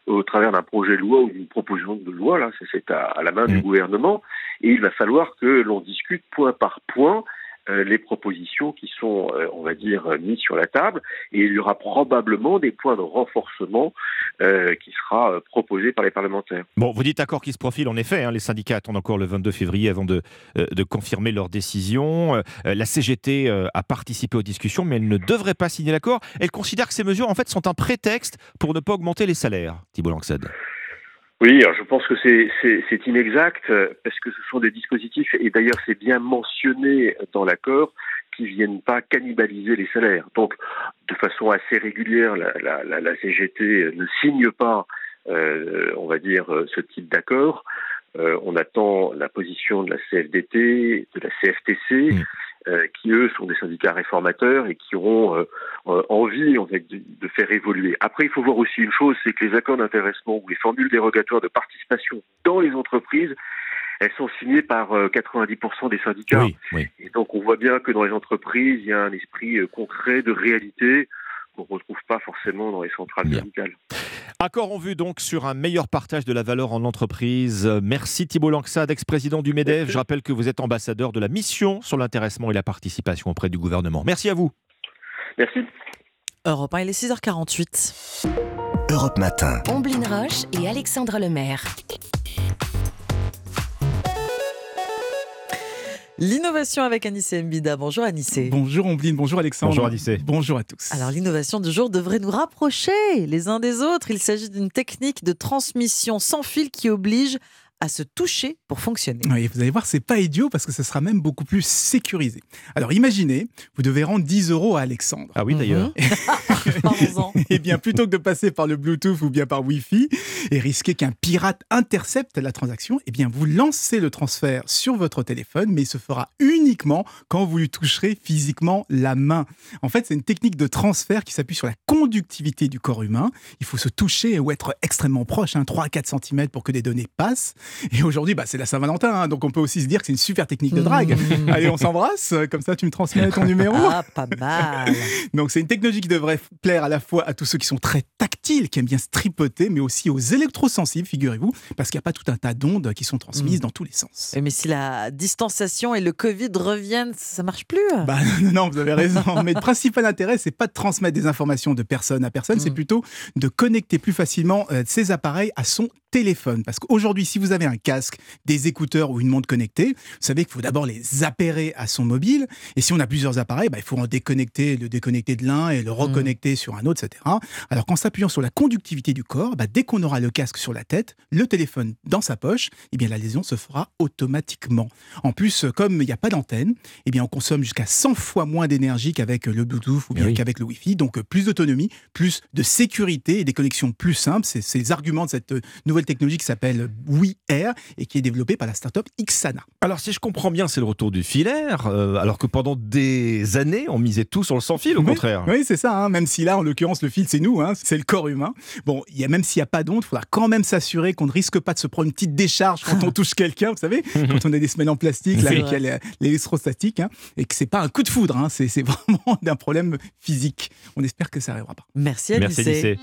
au travers d'un projet de loi ou d'une proposition de loi, là, c'est à, à, la main du mmh. gouvernement, et il va falloir que l'on discute point par point les propositions qui sont, euh, on va dire, mises sur la table, et il y aura probablement des points de renforcement euh, qui sera proposé par les parlementaires. Bon, vous dites accord qui se profile, en effet, hein, les syndicats attendent encore le 22 février avant de, de confirmer leur décision. la CGT a participé aux discussions, mais elle ne devrait pas signer l'accord. Elle considère que ces mesures, en fait, sont un prétexte pour ne pas augmenter les salaires, Thibault Langsad. Oui, alors je pense que c'est inexact euh, parce que ce sont des dispositifs, et d'ailleurs c'est bien mentionné dans l'accord, qui viennent pas cannibaliser les salaires. Donc, de façon assez régulière, la, la, la, CGT ne signe pas, euh, on va dire, ce type d'accord. Euh, on attend la position de la CFDT, de la CFTC. Euh, qui eux sont des syndicats réformateurs et qui auront euh, euh, envie en fait, de, faire évoluer. Après, il faut voir aussi une chose, c'est que les accords d'intéressement ou les formules dérogatoires de participation dans les entreprises, elles sont signées par 90% des syndicats. Et donc on voit bien que dans les entreprises, il y a un esprit concret de réalité qu'on ne retrouve pas forcément dans les centrales syndicales. Accord en vue donc sur un meilleur partage de la valeur en entreprise. Merci Thibault Langsad, ex-président du MEDEF. Je rappelle que vous êtes ambassadeur de la mission sur l'intéressement et la participation auprès du gouvernement. Merci à vous. Merci. Europe 1, il est 6h48. Europe Matin. Omblin Roche et Alexandre Lemaire. L'innovation avec Anissé Mbida. Bonjour Anissé. Bonjour Ombline, bonjour Alexandre. Bonjour Anissé. Bonjour à tous. Alors l'innovation du jour devrait nous rapprocher les uns des autres. Il s'agit d'une technique de transmission sans fil qui oblige à se toucher pour fonctionner. Oui, vous allez voir, c'est pas idiot parce que ce sera même beaucoup plus sécurisé. Alors imaginez, vous devez rendre 10 euros à Alexandre. Ah oui, d'ailleurs. et eh bien, plutôt que de passer par le Bluetooth ou bien par Wi-Fi et risquer qu'un pirate intercepte la transaction, eh bien, vous lancez le transfert sur votre téléphone, mais il se fera uniquement quand vous lui toucherez physiquement la main. En fait, c'est une technique de transfert qui s'appuie sur la conductivité du corps humain. Il faut se toucher ou être extrêmement proche, hein, 3 4 cm pour que des données passent. Et aujourd'hui, bah, c'est la Saint-Valentin, hein, donc on peut aussi se dire que c'est une super technique de drague. Mmh. Allez, on s'embrasse, comme ça tu me transmets ton numéro. Ah, pas mal. donc c'est une technologie qui devrait plaire à la fois à tous ceux qui sont très tactiles, qui aiment bien se tripoter, mais aussi aux électrosensibles, figurez-vous, parce qu'il n'y a pas tout un tas d'ondes qui sont transmises Mmh. dans tous les sens. Mais si la distanciation et le Covid reviennent, ça marche plus. Bah, non, vous avez raison. Mais le principal intérêt, c'est pas de transmettre des informations de personne à personne, c'est plutôt de connecter plus facilement euh, ces appareils à son téléphone. Parce qu'aujourd'hui, si vous avez un casque, des écouteurs ou une montre connectée, vous savez qu'il faut d'abord les appairer à son mobile. Et si on a plusieurs appareils, bah, il faut en déconnecter, le déconnecter de l'un et le reconnecter sur un autre, etc. Alors qu'en s'appuyant sur la conductivité du corps, bah, dès qu'on aura le casque sur la tête, le téléphone dans sa poche, eh bien la lésion se fera automatiquement. En plus, comme il n'y a pas d'antenne, eh bien on consomme jusqu'à 100 fois moins d'énergie qu'avec le Bluetooth ou bien qu'avec le Wi-Fi. Donc euh, plus d'autonomie, plus de sécurité et des connexions plus simples. C'est les arguments de cette euh, nouvelle technologie qui s'appelle Et qui est développée par la startup Xana. Alors, si je comprends bien, c'est le retour du filaire, euh, alors que pendant des années, on misait tout sur le sans-fil, au Oui, contraire. Oui, c'est ça. hein. Même si là, en l'occurrence, le fil, c'est nous, hein, c'est le corps humain. Bon, il y a même s'il n'y a pas d'onde, il faudra quand même s'assurer qu'on ne risque pas de se prendre une petite décharge quand on touche quelqu'un, vous savez, quand on a des semelles en plastique, là, avec l'électrostatique, hein, et que c'est pas un coup de foudre, hein, c'est vraiment d'un problème physique. On espère que ça n'arrivera pas. Merci Merci, Lycée.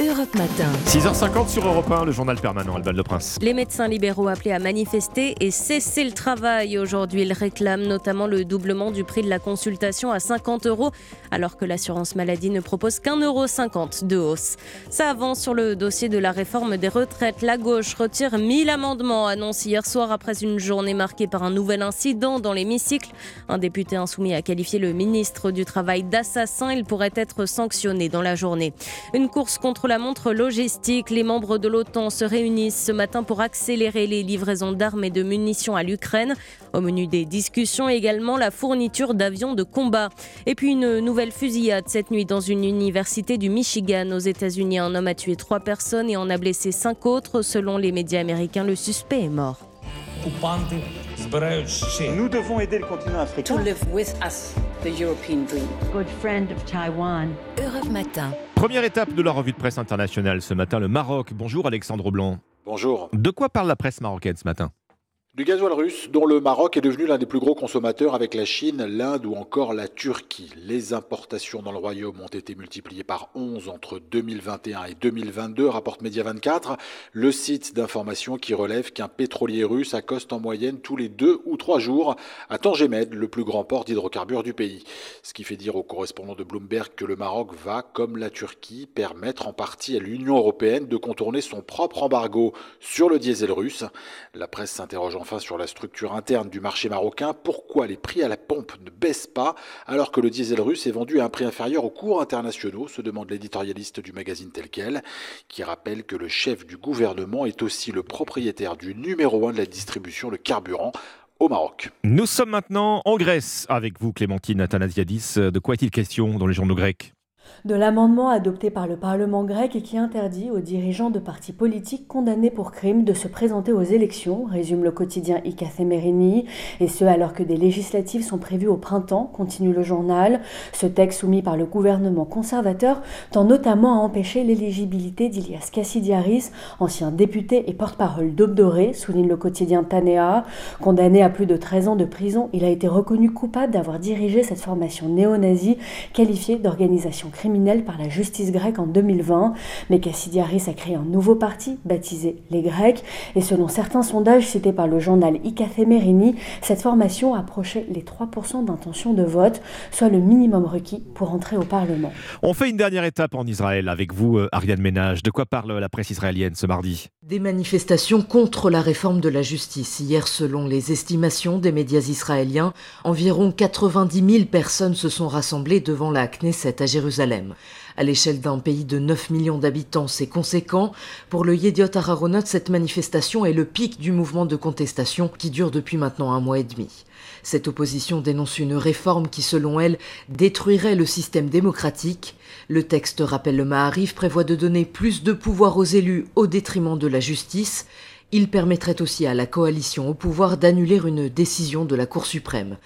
Europe Matin. 6h50 sur Europe 1, le journal permanent, Alban Le Prince. Les médecins libéraux appelés à manifester et cesser le travail aujourd'hui. Ils réclament notamment le doublement du prix de la consultation à 50 euros, alors que l'assurance maladie ne propose qu'un euro 50 de hausse. Ça avance sur le dossier de la réforme des retraites. La gauche retire 1000 amendements, annonce hier soir après une journée marquée par un nouvel incident dans l'hémicycle. Un député insoumis a qualifié le ministre du Travail d'assassin. Il pourrait être sanctionné dans la journée. Une course contre la montre logistique. Les membres de l'OTAN se réunissent ce matin pour accélérer les livraisons d'armes et de munitions à l'Ukraine. Au menu des discussions également la fourniture d'avions de combat. Et puis une nouvelle fusillade cette nuit dans une université du Michigan aux États-Unis. Un homme a tué trois personnes et en a blessé cinq autres. Selon les médias américains, le suspect est mort. Nous devons aider le continent africain. To live with us, the European dream. Good friend of Taiwan. Europe Matin. Première étape de la revue de presse internationale ce matin, le Maroc. Bonjour Alexandre Blanc. Bonjour. De quoi parle la presse marocaine ce matin? Du gasoil russe, dont le Maroc est devenu l'un des plus gros consommateurs avec la Chine, l'Inde ou encore la Turquie. Les importations dans le royaume ont été multipliées par 11 entre 2021 et 2022, rapporte Média 24, le site d'information qui relève qu'un pétrolier russe accoste en moyenne tous les deux ou trois jours à Tangemed, le plus grand port d'hydrocarbures du pays. Ce qui fait dire au correspondant de Bloomberg que le Maroc va, comme la Turquie, permettre en partie à l'Union européenne de contourner son propre embargo sur le diesel russe. La presse s'interroge enfin sur la structure interne du marché marocain. Pourquoi les prix à la pompe ne baissent pas alors que le diesel russe est vendu à un prix inférieur aux cours internationaux se demande l'éditorialiste du magazine tel quel, qui rappelle que le chef du gouvernement est aussi le propriétaire du numéro 1 de la distribution de carburant au Maroc. Nous sommes maintenant en Grèce avec vous, Clémentine Athanasiadis. De quoi est-il question dans les journaux grecs? De l'amendement adopté par le Parlement grec qui interdit aux dirigeants de partis politiques condamnés pour crime de se présenter aux élections, résume le quotidien Ikathemerini, et ce alors que des législatives sont prévues au printemps, continue le journal. Ce texte soumis par le gouvernement conservateur tend notamment à empêcher l'éligibilité d'Ilias Kassidiaris, ancien député et porte-parole d'Obdoré, souligne le quotidien Tanea. Condamné à plus de 13 ans de prison, il a été reconnu coupable d'avoir dirigé cette formation néo-nazie qualifiée d'organisation criminelle par la justice grecque en 2020. Mais Kassidiaris a créé un nouveau parti, baptisé Les Grecs, et selon certains sondages cités par le journal Ikathemerini, cette formation approchait les 3% d'intention de vote, soit le minimum requis pour entrer au Parlement. On fait une dernière étape en Israël avec vous, euh, Ariane Ménage. De quoi parle la presse israélienne ce mardi? Des manifestations contre la réforme de la justice. Hier, selon les estimations des médias israéliens, environ 90 000 personnes se sont rassemblées devant la Knesset à Jérusalem. À l'échelle d'un pays de 9 millions d'habitants, c'est conséquent. Pour le Yediot Aharonot, cette manifestation est le pic du mouvement de contestation qui dure depuis maintenant un mois et demi. Cette opposition dénonce une réforme qui, selon elle, détruirait le système démocratique. Le texte, rappelle le Maharif, prévoit de donner plus de pouvoir aux élus au détriment de la justice. Il permettrait aussi à la coalition au pouvoir d'annuler une décision de la Cour suprême.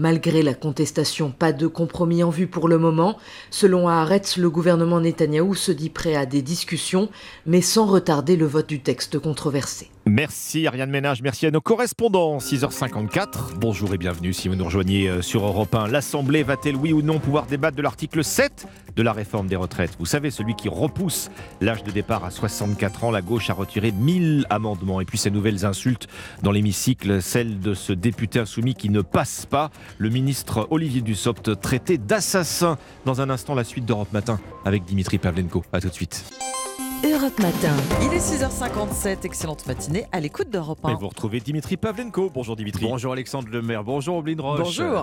Malgré la contestation, pas de compromis en vue pour le moment. Selon Haaretz, le gouvernement Netanyahou se dit prêt à des discussions, mais sans retarder le vote du texte controversé. Merci Ariane Ménage, merci à nos correspondants. 6h54, bonjour et bienvenue si vous nous rejoignez euh, sur Europe 1. L'Assemblée va-t-elle oui ou non pouvoir débattre de l'article 7 de la réforme des retraites? Vous savez, celui qui repousse l'âge de départ à 64 ans. La gauche a retiré 1000 amendements. Et puis ces nouvelles insultes dans l'hémicycle, celle de ce député insoumis qui ne passe pas. Le ministre Olivier Dussopt traité d'assassin. Dans un instant, la suite d'Europe Matin avec Dimitri Pavlenko. A tout de suite. Europe Matin. Il est 6h57, excellente matinée à l'écoute d'Europe 1. Et vous retrouvez Dimitri Pavlenko. Bonjour Dimitri. Bonjour Alexandre Lemaire, bonjour Oblin Roche. Bonjour.